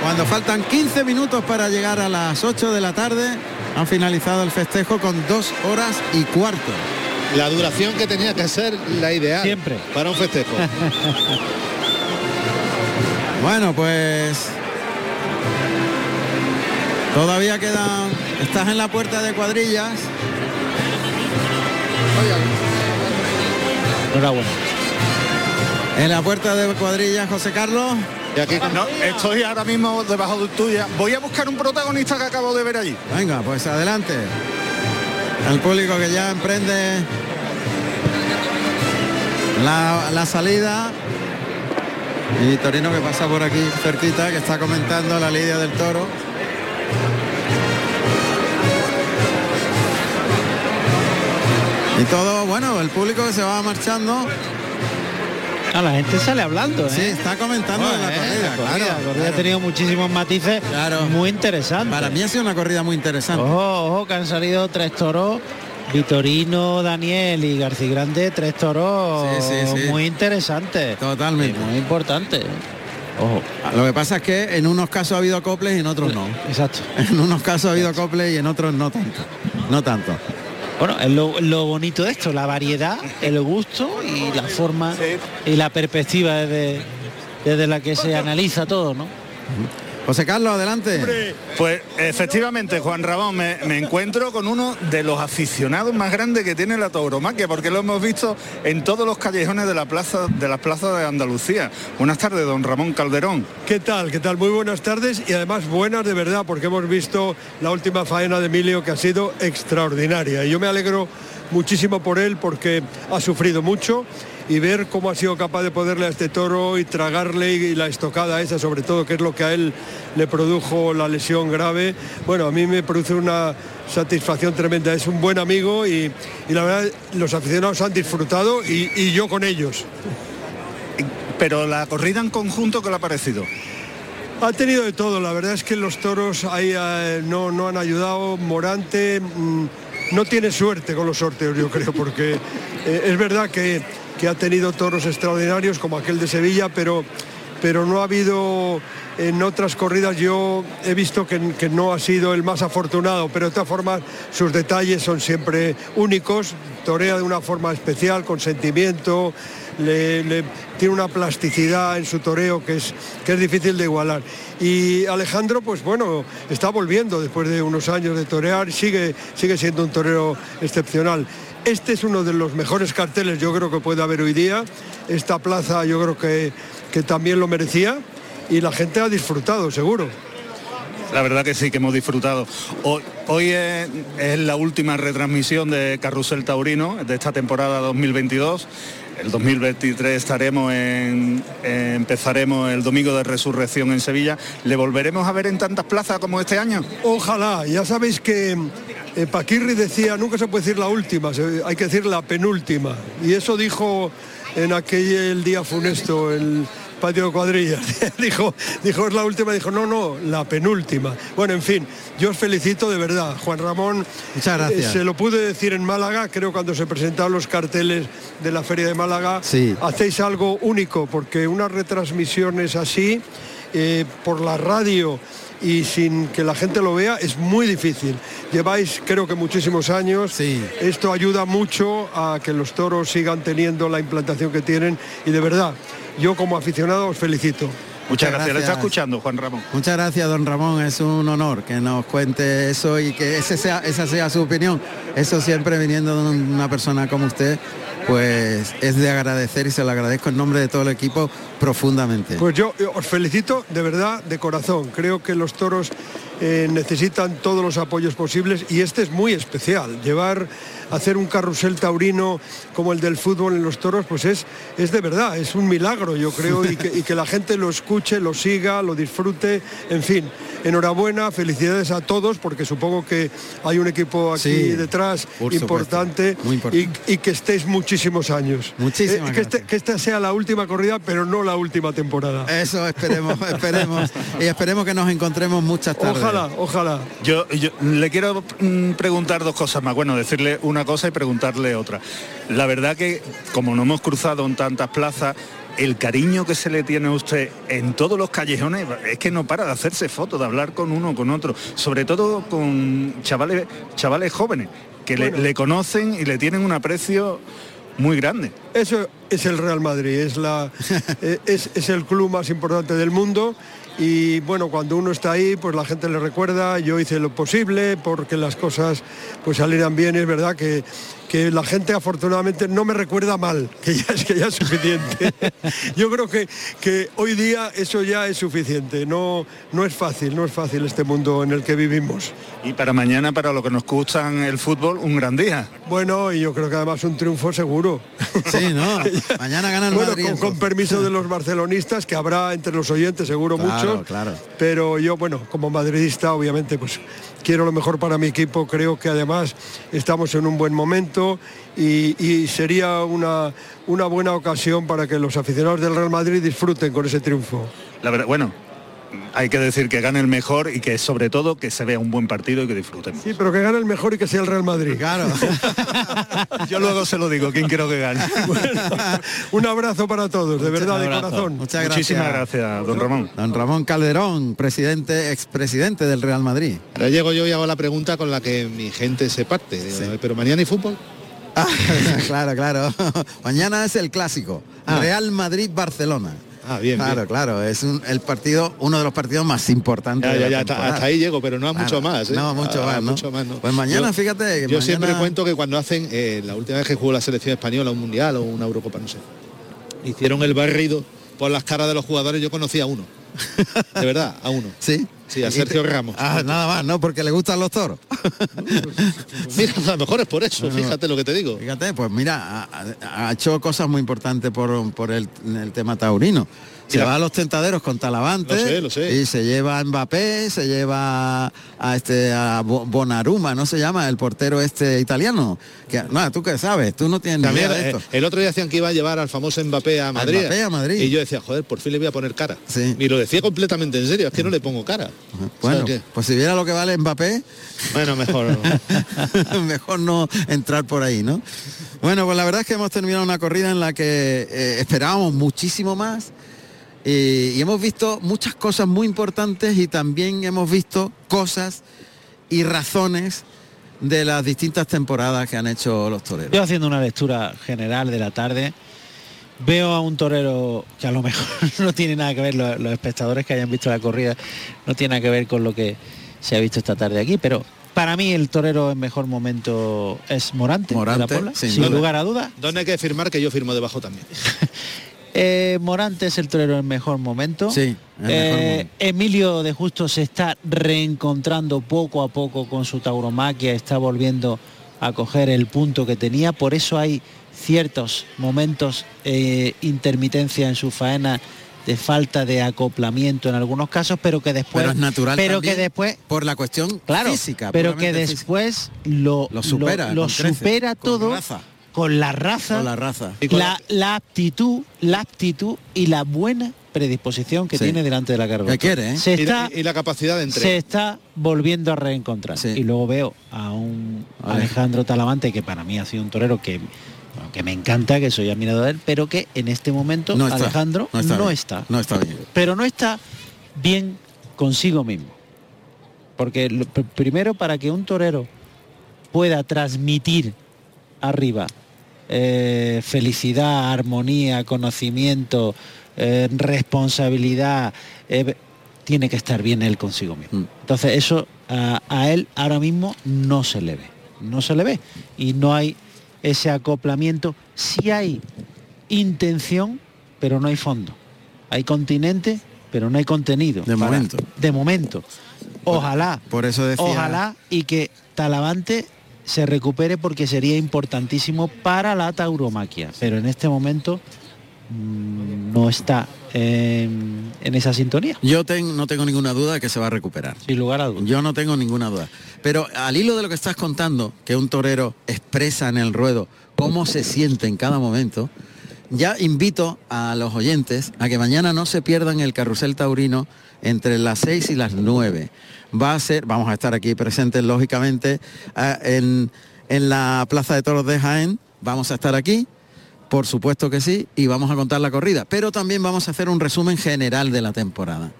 Cuando faltan 15 minutos para llegar a las 8 de la tarde, han finalizado el festejo con dos horas y cuarto. La duración que tenía que ser la ideal Siempre. para un festejo. [LAUGHS] Bueno, pues todavía quedan. Estás en la puerta de cuadrillas. Enhorabuena. En la puerta de cuadrillas, José Carlos. Y aquí no, estoy ahora mismo debajo de tuya. Voy a buscar un protagonista que acabo de ver allí. Venga, pues adelante. El público que ya emprende la, la salida y Torino que pasa por aquí cerquita, que está comentando la lidia del toro. Y todo, bueno, el público que se va marchando. Ah, la gente sale hablando, ¿eh? Sí, está comentando de la Joder, corrida, la corrida, claro, la corrida claro. ha tenido muchísimos matices Claro. muy interesantes. Para mí ha sido una corrida muy interesante. Ojo, ojo, que han salido tres toros. Vitorino, Daniel y García Grande, tres toros Sí, sí, sí. muy interesantes. Totalmente. Y muy importantes. Ojo. Lo que pasa es que en unos casos ha habido acoples y en otros no. Exacto. [LAUGHS] En unos casos ha habido acoples y en otros no tanto. No tanto. Bueno, es lo, lo bonito de esto, la variedad, el gusto y la forma y la perspectiva desde, desde la que se analiza todo, ¿no? José Carlos, adelante. Pues efectivamente, Juan Ramón, me, me encuentro con uno de los aficionados más grandes que tiene la tauromaquia, porque lo hemos visto en todos los callejones de la plaza de las plazas de Andalucía. Buenas tardes, don Ramón Calderón. ¿Qué tal? ¿Qué tal? Muy buenas tardes y además buenas de verdad porque hemos visto la última faena de Emilio que ha sido extraordinaria. Y yo me alegro muchísimo por él porque ha sufrido mucho y ver cómo ha sido capaz de poderle a este toro y tragarle y la estocada esa sobre todo que es lo que a él le produjo la lesión grave. Bueno, a mí me produce una satisfacción tremenda. Es un buen amigo y, y la verdad los aficionados han disfrutado y, y yo con ellos. Pero la corrida en conjunto, ¿qué le ha parecido? Ha tenido de todo, la verdad es que los toros ahí eh, no, no han ayudado. Morante mm, no tiene suerte con los sorteos, yo creo, porque eh, es verdad que, que ha tenido toros extraordinarios como aquel de Sevilla, pero, pero no ha habido en otras corridas yo he visto que, no ha sido el más afortunado, pero de todas formas sus detalles son siempre únicos, torea de una forma especial, con sentimiento, le, tiene una plasticidad en su toreo que es, que es difícil de igualar. Y Alejandro, pues bueno, está volviendo después de unos años de torear, sigue, sigue siendo un torero excepcional. Este es uno de los mejores carteles yo creo que puede haber hoy día. Esta plaza yo creo que, que también lo merecía y la gente ha disfrutado, seguro. La verdad que sí, que hemos disfrutado. Hoy, es, es la última retransmisión de Carrusel Taurino de esta temporada 2022. El 2023 estaremos en, eh, empezaremos el domingo de resurrección en Sevilla. ¿Le volveremos a ver en tantas plazas como este año? Ojalá, ya sabéis que eh, Paquirri decía, nunca se puede decir la última, hay que decir la penúltima. Y eso dijo en aquel día funesto, el patio de cuadrillas. [LAUGHS] dijo, dijo, es la última, dijo, no, no, la penúltima. Bueno, en fin, yo os felicito de verdad. Juan Ramón, Muchas gracias. eh, se lo pude decir en Málaga, creo cuando se presentaron los carteles de la Feria de Málaga, Sí. hacéis algo único, porque unas retransmisiones así, eh, por la radio y sin que la gente lo vea, es muy difícil. Lleváis, creo que muchísimos años. Sí. Esto ayuda mucho a que los toros sigan teniendo la implantación que tienen y de verdad, yo como aficionado os felicito. Muchas gracias. Le está escuchando, Juan Ramón. Muchas gracias, don Ramón. Es un honor que nos cuente eso y que ese sea, esa sea su opinión. Eso siempre viniendo de una persona como usted, pues es de agradecer y se lo agradezco en nombre de todo el equipo profundamente. Pues yo eh, os felicito de verdad, de corazón. Creo que los toros eh, necesitan todos los apoyos posibles y este es muy especial. Llevar, hacer un carrusel taurino como el del fútbol en los toros, pues es, es de verdad, es un milagro, yo creo, y que, y que la gente lo escuche, lo siga, lo disfrute, en fin. Enhorabuena, felicidades a todos, porque supongo que hay un equipo aquí Sí, detrás importante, muy importante. Y, y que estéis muchísimos años. Muchísimas que, este- que esta sea la última corrida, pero no la última temporada. Eso esperemos, [LAUGHS] esperemos. Y esperemos que nos encontremos muchas tardes. Ojalá, ojalá. Yo, yo le quiero mm, preguntar dos cosas más. Bueno, decirle una cosa y preguntarle otra. La verdad que como no hemos cruzado en tantas plazas, el cariño que se le tiene a usted en todos los callejones es que no para de hacerse fotos, de hablar con uno con otro, sobre todo con chavales, chavales jóvenes que le- Bueno. le, conocen y le tienen un aprecio muy grande. Eso es el Real Madrid, es, la, [LAUGHS] eh, es, es el club más importante del mundo y bueno, cuando uno está ahí, pues la gente le recuerda, yo hice lo posible porque las cosas pues salieran bien, es verdad que, que la gente afortunadamente no me recuerda mal, que ya es que ya es suficiente. [LAUGHS] Yo creo que, que hoy día eso ya es suficiente, no, no es fácil, no es fácil este mundo en el que vivimos. Y para mañana, para lo que nos gustan el fútbol, un gran día. Bueno, y yo creo que además un triunfo seguro. Sí, ¿no? [LAUGHS] Mañana gana el bueno, Madrid, con, con permiso de los barcelonistas, que habrá entre los oyentes seguro Claro, muchos. claro. Pero yo, bueno, como madridista, obviamente, pues quiero lo mejor para mi equipo. Creo que además estamos en un buen momento y, sería una, una buena ocasión para que los aficionados del Real Madrid disfruten con ese triunfo. Bueno, hay que decir que gane el mejor y que sobre todo que se vea un buen partido y que disfrutemos. Sí, pero que gane el mejor y que sea el Real Madrid. Claro. [LAUGHS] Yo luego se lo digo, quién quiero que gane. [LAUGHS] Un abrazo para todos, de verdad, de corazón. Muchas gracias. Muchísimas gracias, don Ramón. Don Ramón Calderón, presidente, expresidente del Real Madrid. Ahora llego yo y hago la pregunta con la que mi gente se parte. Pero mañana hay fútbol. Ah, [LAUGHS] claro, claro. Mañana es el clásico. Ah. Real Madrid-Barcelona. Ah, bien, Claro, bien. claro. Es un- el partido, uno de los partidos más importantes. Ya, de la ya, hasta, ahí llego, pero no Claro. mucho más. ¿eh? No, mucho más, ¿no? mucho más, ¿no? Pues mañana, Yo- fíjate, que Yo mañana- siempre cuento que cuando hacen, eh, la última vez que jugó la selección española, un mundial o una Eurocopa, no sé, hicieron el barrido por las caras de los jugadores, yo conocí a uno. [LAUGHS] De verdad, a uno. Sí. Sí, a Sergio Ramos. Ah, nada más, ¿no? Porque le gustan los toros. [LAUGHS] Mira, a lo mejor es por eso, fíjate lo que te digo. Fíjate, pues mira, ha, hecho cosas muy importantes por, por el, el tema taurino. Se va a los tentaderos con Talavante Lo sé, lo sé. y se lleva a Mbappé, se lleva a este a Bo- Bonaruma, ¿no se llama? El portero este italiano. Que, no, tú qué sabes, tú no tienes ni idea de eh, esto. el otro día decían que iba a llevar al famoso Mbappé a Madrid. Mbappé a Madrid. Y yo decía, joder, por fin le voy a poner cara. Sí. Y lo decía completamente en serio, es que no le pongo cara. Bueno, O sea que- pues si viera lo que vale Mbappé, bueno, mejor. [LAUGHS] mejor no entrar por ahí, ¿no? Bueno, pues la verdad es que hemos terminado una corrida en la que eh, esperábamos muchísimo más y, y hemos visto muchas cosas muy importantes y también hemos visto cosas y razones de las distintas temporadas que han hecho los toreros. Yo haciendo una lectura general de la tarde, veo a un torero que a lo mejor [LAUGHS] no tiene nada que ver, lo- los, espectadores que hayan visto la corrida, no tiene nada que ver con lo que se ha visto esta tarde aquí, pero para mí el torero en mejor momento es Morante, de la Morante, Pobla, sin sin duda. lugar a dudas. ¿Dónde hay que firmar que yo firmo debajo también? [LAUGHS] Eh, Morante es el torero en mejor momento. Sí, mejor Eh, momento. Emilio de Justo se está reencontrando poco a poco con su tauromaquia, está volviendo a coger el punto que tenía, por eso hay ciertos momentos eh, intermitencia en su faena de falta de acoplamiento en algunos casos, pero que después Pero es natural pero que después por la cuestión claro, física. pero que después lo, Lo supera, lo supera con todo raza. con la raza, Con la raza. Y con la, la aptitud, la aptitud y la buena predisposición que Sí. tiene delante de la quiere, ¿eh? Se Y la, está, y la capacidad de se entrega. está volviendo a reencontrar. Sí. Y luego veo a un Ale- Alejandro Talavante, que para mí ha sido un torero que, que me encanta, que soy admirador de él, pero que en este momento No está, Alejandro no no está. No está bien. Pero no está bien consigo mismo. Porque lo- primero para que un torero pueda transmitir arriba eh, felicidad, armonía, conocimiento, eh, responsabilidad, eh, tiene que estar bien él consigo mismo. Mm. Entonces eso a, a él ahora mismo no se le ve, no se le ve y no hay ese acoplamiento. Sí hay intención, pero no hay fondo. Hay continente, pero no hay contenido. De momento. De momento. Ojalá. Por eso decía... Ojalá y que Talavante se recupere porque sería importantísimo para la tauromaquia. Pero en este momento no está en, en esa sintonía, Yo ten- no tengo ninguna duda de que se va a recuperar. sin lugar a dudas. Yo no tengo ninguna duda. Pero al hilo de lo que estás contando, que un torero expresa en el ruedo cómo se siente en cada momento, ya invito a los oyentes a que mañana no se pierdan el carrusel taurino entre las 6 y las 9. Va a ser, vamos a estar aquí presentes lógicamente ah, en, en la Plaza de Toros de Jaén, vamos a estar aquí, por supuesto que sí, y vamos a contar la corrida, pero también vamos a hacer un resumen general de la temporada.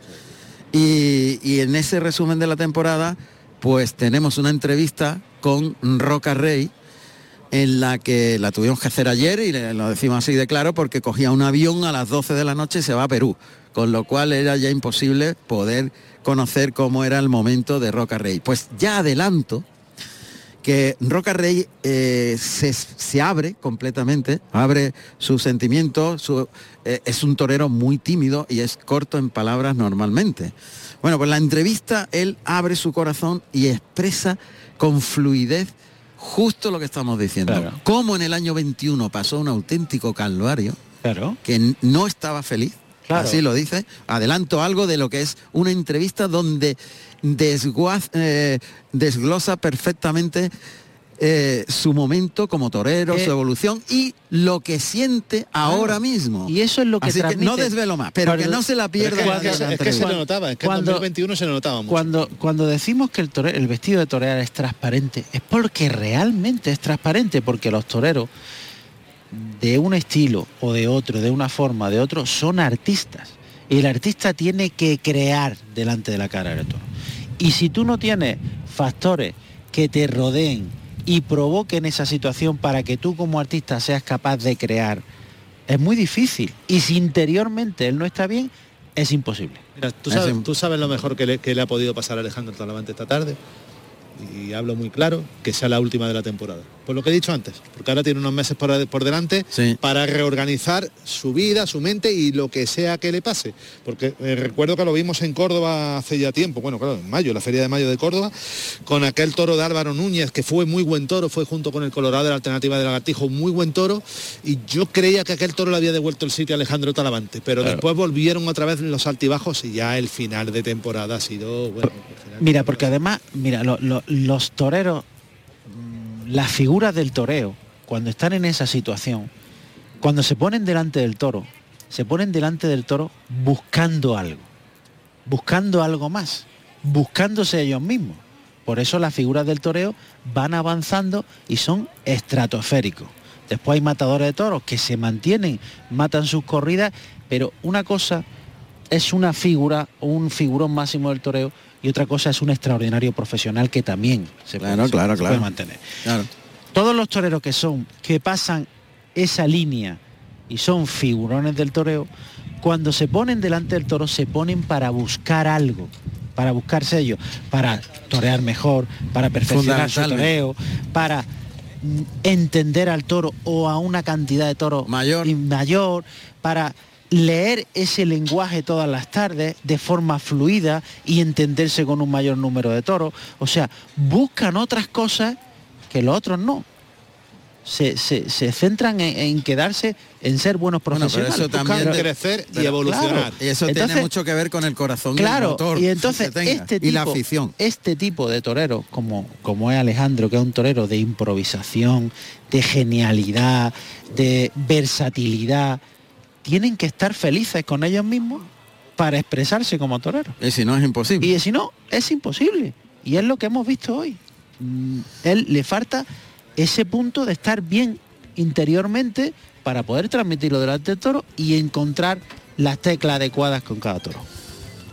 Y, en ese resumen de la temporada, pues tenemos una entrevista con Roca Rey, en la que la tuvimos que hacer ayer y lo decimos así de claro porque cogía un avión a las 12 de la noche y se va a Perú, con lo cual era ya imposible poder conocer cómo era el momento de Roca Rey. Pues ya adelanto que Roca Rey eh, se, se abre completamente, abre sus sentimientos, su- eh, es un torero muy tímido y es corto en palabras normalmente. Bueno, pues la entrevista él abre su corazón y expresa con fluidez justo lo que estamos diciendo. Como en el año 21 pasó un auténtico calvario, claro. que no estaba feliz, Claro. así lo dice, adelanto algo de lo que es una entrevista donde desguaz- eh, desglosa perfectamente eh, su momento como torero, Eh, su evolución y lo que siente ahora mismo. Y eso es lo que Así que no desvelo más, pero que Cuando- no se la pierda. es que- nadie es que- la es que se entrevista. le notaba, es que en 2021 se le notaba mucho. Cuando, cuando decimos que el, tore- el vestido de torear es transparente, es porque realmente es transparente, porque los toreros de un estilo o de otro, de una forma, de otro, son artistas. Y el artista tiene que crear delante de la cara del toro. Y si tú no tienes factores que te rodeen y provoquen esa situación para que tú como artista seas capaz de crear, es muy difícil. Y si interiormente él no está bien, es imposible. Mira, ¿tú, sabes, tú sabes lo mejor que le, que le ha podido pasar a Alejandro Talavante esta tarde. Y hablo muy claro, que sea la última de la temporada. Por lo que he dicho antes, porque ahora tiene unos meses por, por delante para reorganizar su vida, su mente y lo que sea que le pase. Porque eh, recuerdo que lo vimos en Córdoba hace ya tiempo, bueno, claro, en mayo, la Feria de Mayo de Córdoba, con aquel toro de Álvaro Núñez, que fue muy buen toro, fue junto con el Colorado de la Alternativa de Lagartijo, muy buen toro, y yo creía que aquel toro le había devuelto el sitio a Alejandro Talavante, pero Claro. después volvieron otra vez los altibajos y ya el final de temporada ha sido, bueno, Mira, porque además, mira, lo- lo- los toreros, mm, las figuras del toreo, cuando están en esa situación, cuando se ponen delante del toro, se ponen delante del toro buscando algo, buscando algo más, buscándose ellos mismos. Por eso las figuras del toreo van avanzando y son estratosféricos. Después hay matadores de toros que se mantienen, matan sus corridas, pero una cosa es una figura o un figurón máximo del toreo y otra cosa es un extraordinario profesional que también se puede, Claro, se- claro, se puede claro. mantener. Todos los toreros que son, que pasan esa línea y son figurones del toreo, cuando se ponen delante del toro se ponen para buscar algo, para buscarse ellos, para torear mejor, para perfeccionar su toreo, para entender al toro o a una cantidad de toros mayor, mayor para leer ese lenguaje todas las tardes de forma fluida y entenderse con un mayor número de toros. O sea, buscan otras cosas que los otros no. Se, se- se centran en, en quedarse en ser buenos Bueno, pero profesionales. eso también de- Pero, claro. Y eso Entonces, tiene mucho que ver con el corazón y el Claro, motor y entonces este tipo, y la afición. este tipo de torero, como, como es Alejandro, que es un torero de improvisación, de genialidad, de versatilidad, tienen que estar felices con ellos mismos para expresarse como torero. Y si no es imposible. Y si no, es imposible. Y es lo que hemos visto hoy. Mm, Él le falta ese punto de estar bien interiormente para poder transmitirlo delante del toro y encontrar las teclas adecuadas con cada toro.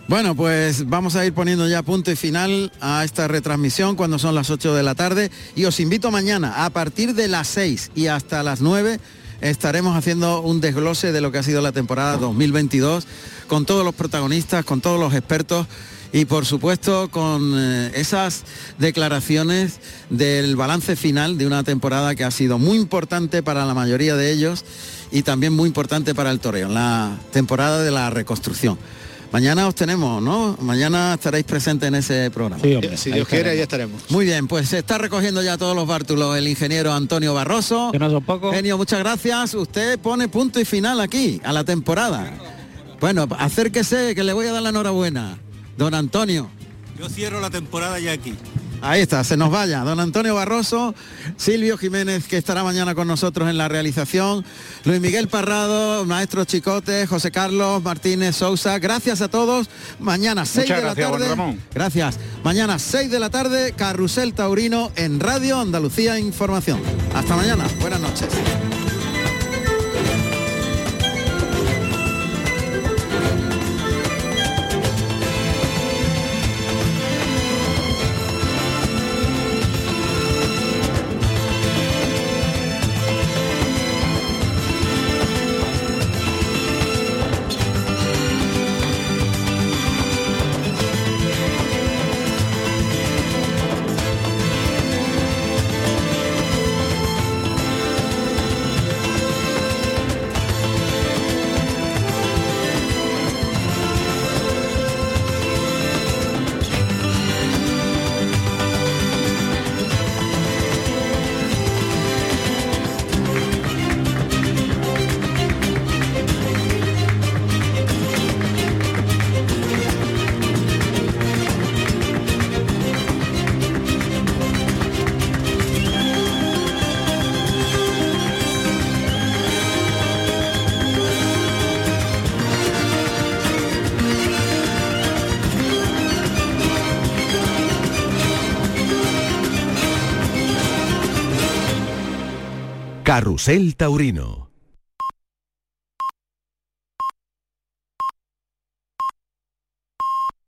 Bueno, pues vamos a ir poniendo ya punto y final a esta retransmisión cuando son las 8 de la tarde y os invito mañana a partir de las 6 y hasta las 9 estaremos haciendo un desglose de lo que ha sido la temporada 2022 con todos los protagonistas, con todos los expertos y por supuesto con eh, esas declaraciones del balance final de una temporada que ha sido muy importante para la mayoría de ellos y también muy importante para el toreo, la temporada de la reconstrucción. Mañana os tenemos, ¿no? Mañana estaréis presentes en ese programa. si Dios quiere, ahí estaremos. Muy bien, pues se está recogiendo ya todos los bártulos el ingeniero Antonio Barroso. Que no son pocos. Genio, muchas gracias. Usted pone punto y final aquí, a la temporada. Bueno, acérquese, que le voy a dar la enhorabuena. Don Antonio. Yo cierro la temporada ya aquí. Ahí está, se nos vaya. Don Antonio Barroso, Silvio Jiménez, que estará mañana con nosotros en la realización, Luis Miguel Parrado, Maestro Chicote, José Carlos Martínez Sousa. Gracias a todos. Mañana 6 Muchas de la tarde. Ramón. Gracias. Mañana 6 de la tarde, Carrusel Taurino en Radio Andalucía Información. Hasta mañana. Buenas noches. Carrusel Taurino.